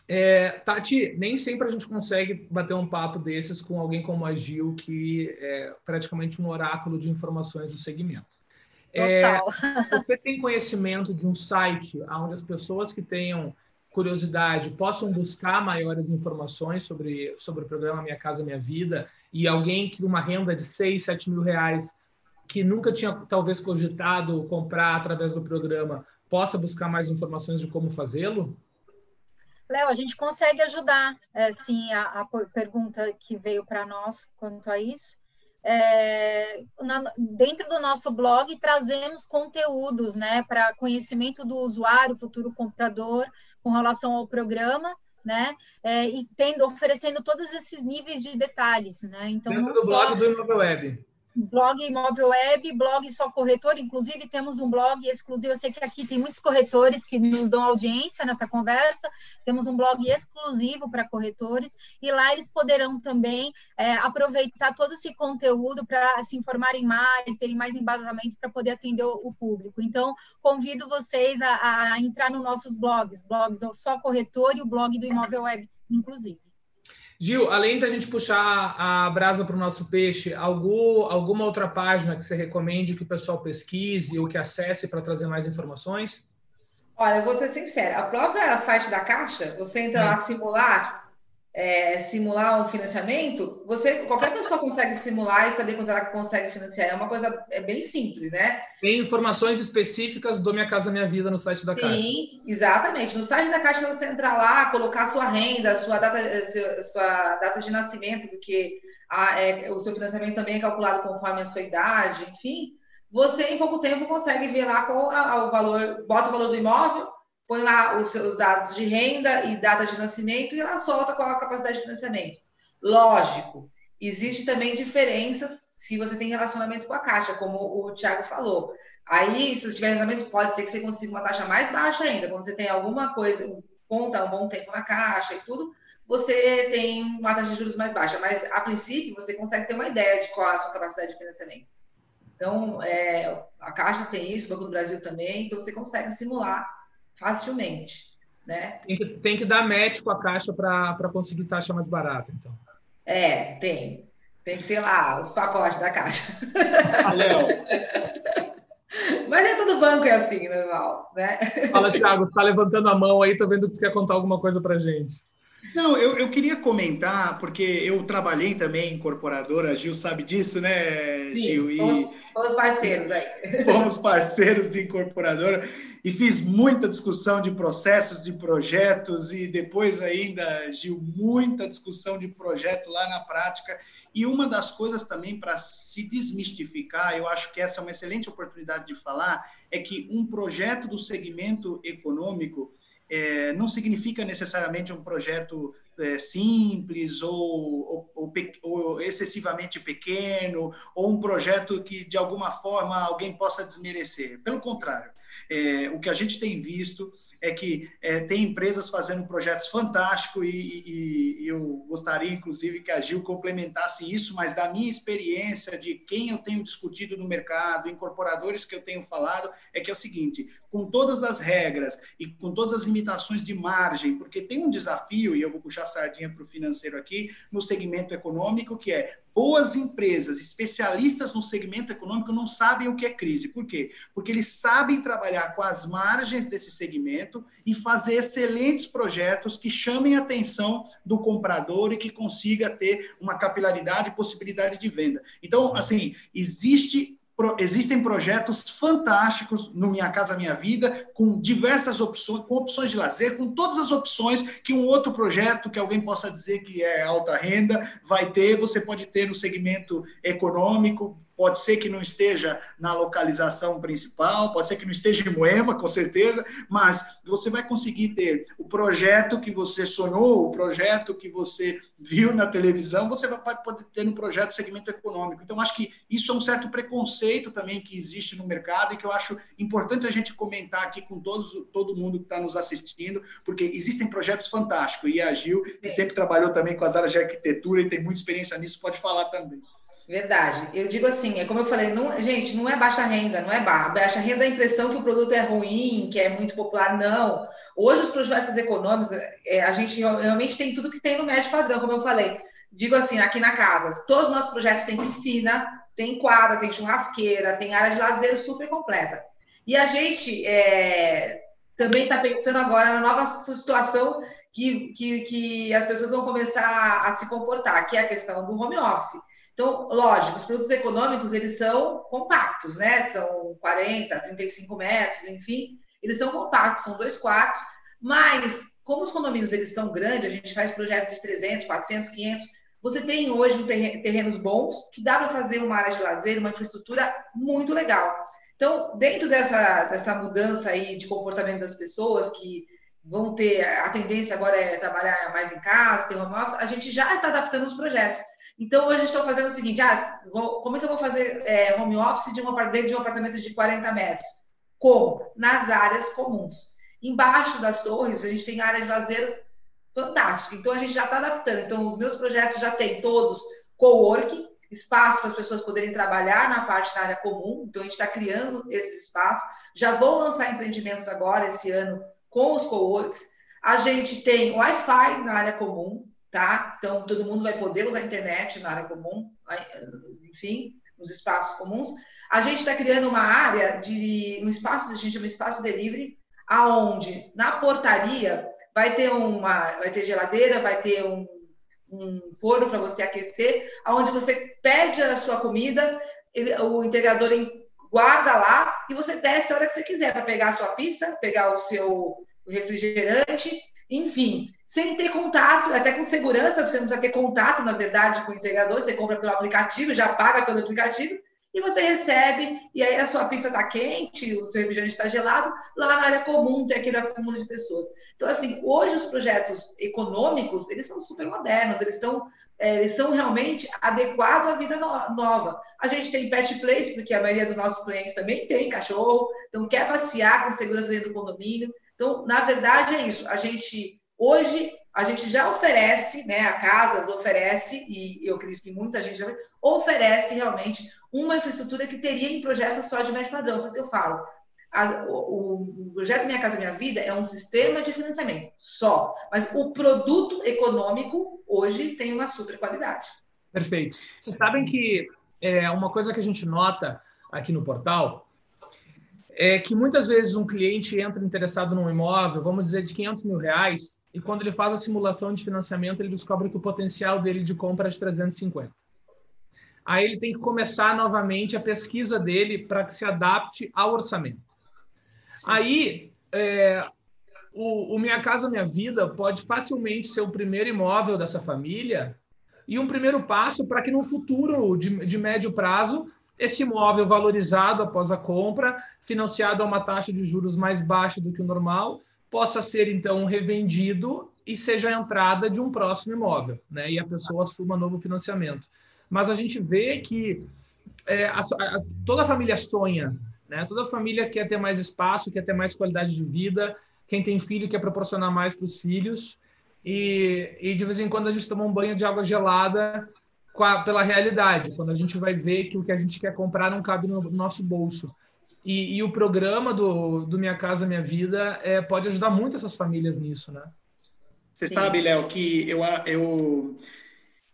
É, Tati, nem sempre a gente consegue bater um papo desses com alguém como a Gil, que é praticamente um oráculo de informações do segmento. É, você tem conhecimento de um site onde as pessoas que tenham curiosidade possam buscar maiores informações sobre, sobre o programa Minha Casa Minha Vida e alguém que uma renda de 6, 7 mil reais que nunca tinha talvez cogitado comprar através do programa possa buscar mais informações de como fazê-lo? Léo, a gente consegue ajudar, é, sim, a, a pergunta que veio para nós quanto a isso. É, na, dentro do nosso blog trazemos conteúdos né, para conhecimento do usuário, futuro comprador, com relação ao programa, né? É, e tendo, oferecendo todos esses níveis de detalhes. Né? Então, dentro do só... blog do Imóvel Web blog imóvel web, blog só corretor, inclusive temos um blog exclusivo, eu sei que aqui tem muitos corretores que nos dão audiência nessa conversa, temos um blog exclusivo para corretores, e lá eles poderão também é, aproveitar todo esse conteúdo para se informarem mais, terem mais embasamento para poder atender o, o, público. Então, convido vocês a, a entrar nos nossos blogs, blogs só corretor e o blog do imóvel web, inclusive. Gil, além da gente puxar a brasa para o nosso peixe, algum, alguma outra página que você recomende que o pessoal pesquise ou que acesse para trazer mais informações? Olha, eu vou ser sincera, a própria site da Caixa, você entra lá simular, é, simular um financiamento, você qualquer pessoa consegue simular e saber quanto ela consegue financiar. É uma coisa é bem simples, né? Tem informações específicas do Minha Casa Minha Vida no site da Sim, Caixa. Sim, exatamente. No site da Caixa você entrar lá, colocar sua renda, sua data, sua data de nascimento, porque a, é, o seu financiamento também é calculado conforme a sua idade, enfim. Você em pouco tempo consegue ver lá qual a, o valor, bota o valor do imóvel põe lá os seus dados de renda e data de nascimento e ela solta qual a capacidade de financiamento. Lógico, existe também diferenças se você tem relacionamento com a Caixa, como o Thiago falou. Aí, se você tiver relacionamento, pode ser que você consiga uma taxa mais baixa ainda. Quando você tem alguma coisa, conta um bom tempo na Caixa e tudo, você tem uma taxa de juros mais baixa. Mas, a princípio, você consegue ter uma ideia de qual é a sua capacidade de financiamento. Então, é, a Caixa tem isso, o Banco do Brasil também, então você consegue simular facilmente. Né? Tem, que, tem que dar match com a caixa para conseguir taxa mais barata, então. É, tem. Tem que ter lá os pacotes da caixa. Valeu. Mas é todo banco é assim, normal, né? Fala, Thiago, está levantando a mão aí, tô vendo que tu quer contar alguma coisa para gente. Não, eu, eu queria comentar, porque eu trabalhei também em incorporadora, a Gil sabe disso, né, Sim, Gil? E, Fomos parceiros aí. Fomos parceiros de incorporadora e fiz muita discussão de processos, de projetos e depois ainda, Gil, muita discussão de projeto lá na prática. E uma das coisas também para se desmistificar, eu acho que essa é uma excelente oportunidade de falar, é que um projeto do segmento econômico é, não significa necessariamente um projeto é, simples ou, ou, ou, excessivamente pequeno, ou um projeto que, de alguma forma, alguém possa desmerecer. Pelo contrário, é, o que a gente tem visto é que é, tem empresas fazendo projetos fantásticos e, e, e, eu gostaria, inclusive, que a Gil complementasse isso, mas da minha experiência, de quem eu tenho discutido no mercado, incorporadores que eu tenho falado, é que é o seguinte, com todas as regras e com todas as limitações de margem, porque tem um desafio, e eu vou puxar a sardinha para o financeiro aqui, no segmento econômico, que é boas empresas, especialistas no segmento econômico, não sabem o que é crise. Por quê? Porque eles sabem trabalhar com as margens desse segmento e fazer excelentes projetos que chamem a atenção do comprador e que consiga ter uma capilaridade e possibilidade de venda. Então, assim, existe existem projetos fantásticos no Minha Casa Minha Vida, com diversas opções, com opções de lazer, com todas as opções que um outro projeto que alguém possa dizer que é alta renda vai ter, você pode ter no segmento econômico, pode ser que não esteja na localização principal, pode ser que não esteja em Moema, com certeza, mas você vai conseguir ter o projeto que você sonhou, o projeto que você viu na televisão, você vai poder ter no projeto segmento econômico. Então, acho que isso é um certo preconceito também que existe no mercado e que eu acho importante a gente comentar aqui com todos, todo mundo que está nos assistindo, porque existem projetos fantásticos, e a Gil, que sempre trabalhou também com as áreas de arquitetura e tem muita experiência nisso, pode falar também. Verdade. Eu digo assim, é como eu falei, não, gente, não é baixa renda, não é barra. Baixa renda é a impressão que o produto é ruim, que é muito popular, não. Hoje os projetos econômicos, é, a gente realmente tem tudo que tem no médio padrão, como eu falei. Digo assim, aqui na casa, todos os nossos projetos têm piscina, tem quadra, tem churrasqueira, tem área de lazer super completa. E a gente é, também está pensando agora na nova situação que, que, que as pessoas vão começar a se comportar, que é a questão do home office. Então, lógico, os produtos econômicos, eles são compactos, né? São 40, 35 metros, enfim, eles são compactos, são dois quartos, mas como os condomínios eles são grandes, a gente faz projetos de 300, 400, 500, você tem hoje terrenos bons que dá para fazer uma área de lazer, uma infraestrutura muito legal. Então, dentro dessa, dessa mudança aí de comportamento das pessoas que vão ter, a tendência agora é trabalhar mais em casa, ter uma office, a gente já está adaptando os projetos. Então, hoje estou fazendo o seguinte: ah, vou, como é que eu vou fazer é, home office de um, dentro de um apartamento de 40 metros? Como? Nas áreas comuns. Embaixo das torres, a gente tem áreas de lazer fantástica. Então, a gente já está adaptando. Então, os meus projetos já têm todos coworking, espaço para as pessoas poderem trabalhar na parte da área comum. Então, a gente está criando esse espaço. Já vou lançar empreendimentos agora, esse ano, com os coworks. A gente tem Wi-Fi na área comum tá? Então, todo mundo vai poder usar a internet na área comum, enfim, nos espaços comuns. A gente está criando uma área de um espaço, a gente chama espaço delivery, aonde na portaria vai ter uma, vai ter geladeira, vai ter um, um forno para você aquecer, aonde você pede a sua comida, ele, o integrador guarda lá e você desce a hora que você quiser para pegar a sua pizza, pegar o seu refrigerante enfim, sem ter contato, até com segurança, você não precisa ter contato, na verdade, com o integrador, você compra pelo aplicativo, já paga pelo aplicativo, e você recebe, e aí a sua pizza está quente, o seu refrigerante está gelado, lá na área comum tem aquele acúmulo de pessoas. Então, assim, hoje os projetos econômicos, eles são super modernos, eles, estão, é, eles são realmente adequados à vida no, nova. A gente tem pet place, porque a maioria dos nossos clientes também tem cachorro, então quer passear com segurança dentro do condomínio, então, na verdade, é isso. A gente, hoje, a gente já oferece, né, a Casas oferece, e eu acredito que muita gente já oferece realmente uma infraestrutura que teria em projetos só de médio padrão. Mas eu falo, a, o, o, projeto Minha Casa Minha Vida é um sistema de financiamento só, mas o produto econômico hoje tem uma super qualidade. Perfeito. Vocês sabem que é uma coisa que a gente nota aqui no portal é que muitas vezes um cliente entra interessado num imóvel, vamos dizer, de 500 mil reais, e quando ele faz a simulação de financiamento, ele descobre que o potencial dele de compra é de 350. aí ele tem que começar novamente a pesquisa dele para que se adapte ao orçamento. Sim. Aí, é, o, o Minha Casa Minha Vida pode facilmente ser o primeiro imóvel dessa família e um primeiro passo para que no futuro de, de médio prazo esse imóvel valorizado após a compra, financiado a uma taxa de juros mais baixa do que o normal, possa ser então revendido e seja a entrada de um próximo imóvel, né? E a pessoa assuma novo financiamento. Mas a gente vê que é, a, a, toda a família sonha, né? Toda a família quer ter mais espaço, quer ter mais qualidade de vida. Quem tem filho quer proporcionar mais para os filhos. E, e, de vez em quando a gente toma um banho de água gelada a, pela realidade, quando a gente vai ver que o que a gente quer comprar não cabe no nosso bolso. E, e o programa do, do Minha Casa Minha Vida é, pode ajudar muito essas famílias nisso, né? Você Sim. sabe, Léo, que eu, eu,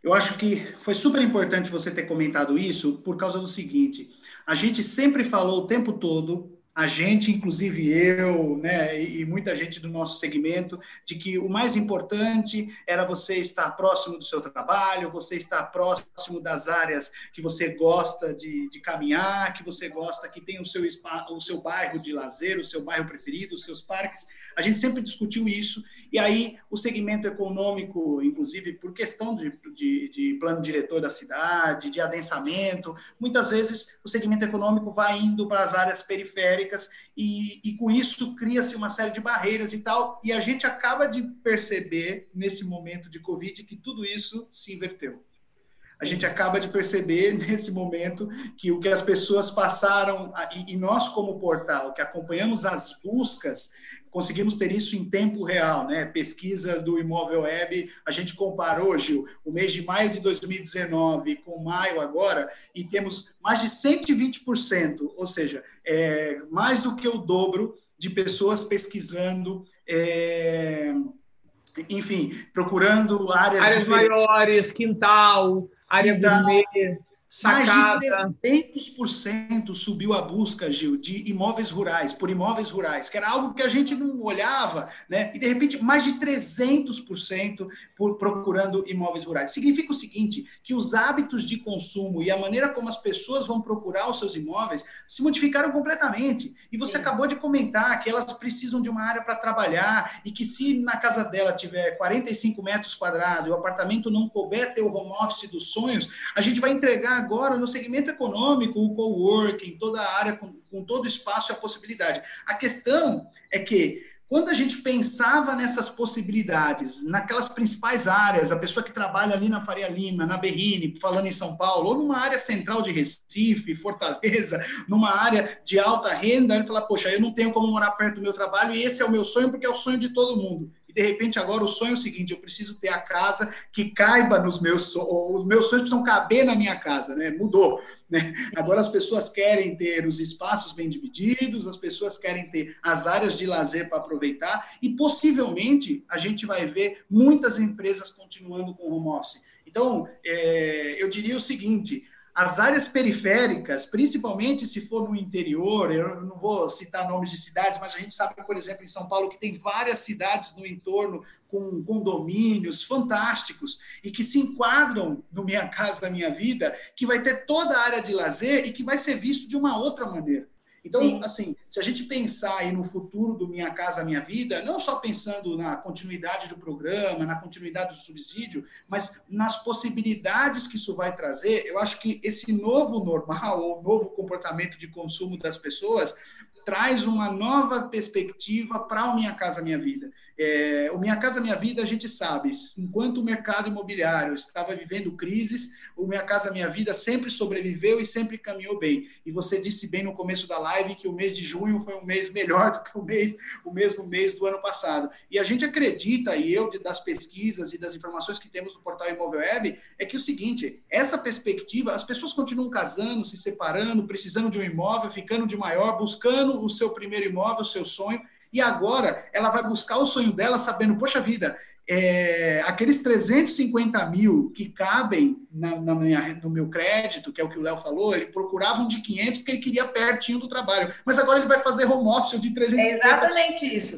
eu acho que foi super importante você ter comentado isso por causa do seguinte: a gente sempre falou o tempo todo a gente, inclusive eu, né, e muita gente do nosso segmento, de que o mais importante era você estar próximo do seu trabalho, você estar próximo das áreas que você gosta de, de caminhar, que você gosta que tem o seu, o seu bairro de lazer, o seu bairro preferido, os seus parques. A gente sempre discutiu isso, e aí o segmento econômico, inclusive por questão de, de, de plano diretor da cidade, de adensamento, muitas vezes o segmento econômico vai indo para as áreas periféricas e, e com isso cria-se uma série de barreiras e tal, e a gente acaba de perceber nesse momento de Covid que tudo isso se inverteu. A gente acaba de perceber nesse momento que o que as pessoas passaram, e nós, como portal, que acompanhamos as buscas, conseguimos ter isso em tempo real, né? Pesquisa do Imóvel Web, a gente comparou, Gil, o mês de maio de 2019 com maio agora, e temos mais de 120%, ou seja, é, mais do que o dobro de pessoas pesquisando. É, enfim, procurando áreas, áreas maiores, quintal, área quintal, gourmet. Sacada. Mais de 300% subiu a busca, Gil, de imóveis rurais, por imóveis rurais, que era algo que a gente não olhava, né? E de repente, mais de 300% por procurando imóveis rurais. Significa o seguinte, que os hábitos de consumo e a maneira como as pessoas vão procurar os seus imóveis se modificaram completamente. E você Sim. acabou de comentar que elas precisam de uma área para trabalhar e que se na casa dela tiver 45 metros quadrados e o apartamento não couber ter o home office dos sonhos, a gente vai entregar agora no segmento econômico, o coworking, toda a área com, com todo espaço e a possibilidade. A questão é que quando a gente pensava nessas possibilidades, naquelas principais áreas, a pessoa que trabalha ali na Faria Lima, na Berrine, falando em São Paulo, ou numa área central de Recife, Fortaleza, numa área de alta renda, ele fala, poxa, eu não tenho como morar perto do meu trabalho e esse é o meu sonho porque é o sonho de todo mundo de repente agora o sonho é o seguinte: eu preciso ter a casa que caiba nos meus sonhos, os meus sonhos precisam caber na minha casa, né? Mudou. Né? Agora as pessoas querem ter os espaços bem divididos, as pessoas querem ter as áreas de lazer para aproveitar, e possivelmente a gente vai ver muitas empresas continuando com home office. Então, é, eu diria o seguinte: as áreas periféricas, principalmente se for no interior, eu não vou citar nomes de cidades, mas a gente sabe, por exemplo, em São Paulo, que tem várias cidades no entorno com condomínios fantásticos e que se enquadram no Minha Casa Minha Vida, que vai ter toda a área de lazer e que vai ser visto de uma outra maneira. Então, Sim. assim, se a gente pensar aí no futuro do Minha Casa Minha Vida, não só pensando na continuidade do programa, na continuidade do subsídio, mas nas possibilidades que isso vai trazer, eu acho que esse novo normal, ou novo comportamento de consumo das pessoas, traz uma nova perspectiva para o Minha Casa Minha Vida. É, o Minha Casa Minha Vida, a gente sabe, enquanto o mercado imobiliário estava vivendo crises, o Minha Casa Minha Vida sempre sobreviveu e sempre caminhou bem. E você disse bem no começo da live que o mês de junho foi um mês melhor do que o mês, o mesmo mês do ano passado. E a gente acredita, e eu das pesquisas e das informações que temos no portal Imóvel Web, é que o seguinte, essa perspectiva, as pessoas continuam casando, se separando, precisando de um imóvel, ficando de maior, buscando o seu primeiro imóvel, o seu sonho, e agora ela vai buscar o sonho dela sabendo, poxa vida, é, aqueles 350 mil que cabem na, na minha, no meu crédito, que é o que o Léo falou, ele procurava um de 500 porque ele queria pertinho do trabalho. Mas agora ele vai fazer home office de 350. É exatamente isso.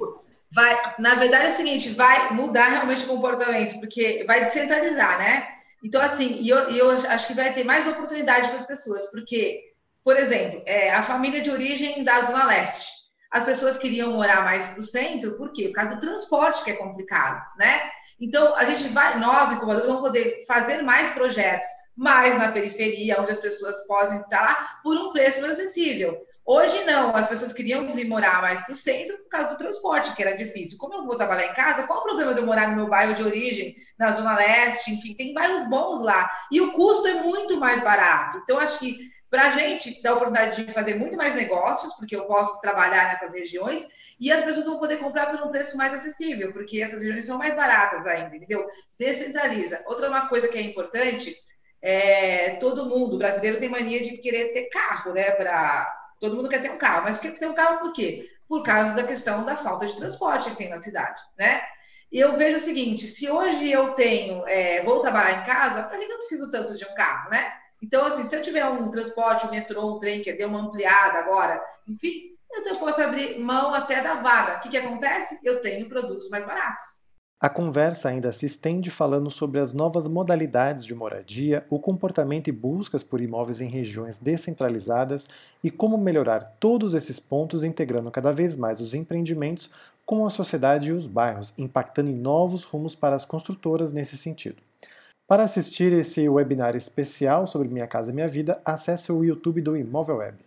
Vai, na verdade é o seguinte, vai mudar realmente o comportamento, porque vai descentralizar, né? Então, assim, e eu, eu acho que vai ter mais oportunidade para as pessoas, porque, por exemplo, é, a família de origem da Zona Leste, as pessoas queriam morar mais para o centro, por quê? Por causa do transporte, que é complicado, né? Então, a gente vai, nós, incubadores, vamos poder fazer mais projetos mais na periferia, onde as pessoas possam estar por um preço mais acessível. Hoje não, as pessoas queriam vir morar mais para o centro por causa do transporte, que era difícil. Como eu vou trabalhar em casa, qual o problema de eu morar no meu bairro de origem, na Zona Leste, enfim, tem bairros bons lá. E o custo é muito mais barato. Então, acho que para a gente dá a oportunidade de fazer muito mais negócios, porque eu posso trabalhar nessas regiões, e as pessoas vão poder comprar por um preço mais acessível, porque essas regiões são mais baratas ainda, entendeu? Descentraliza. Outra uma coisa que é importante, é, todo mundo, brasileiro tem mania de querer ter carro, né? Pra, todo mundo quer ter um carro, mas por que ter um carro por quê? Por causa da questão da falta de transporte que tem na cidade, né? E eu vejo o seguinte: se hoje eu tenho, é, vou trabalhar em casa, para que eu preciso tanto de um carro, né? Então, assim, se eu tiver um transporte, um metrô, um trem que deu uma ampliada agora, enfim, eu posso abrir mão até da vaga. O que, que acontece? Eu tenho produtos mais baratos. A conversa ainda se estende falando sobre as novas modalidades de moradia, o comportamento e buscas por imóveis em regiões descentralizadas e como melhorar todos esses pontos integrando cada vez mais os empreendimentos com a sociedade e os bairros, impactando em novos rumos para as construtoras nesse sentido. Para assistir esse webinar especial sobre Minha Casa Minha Vida, acesse o YouTube do Imóvel Web.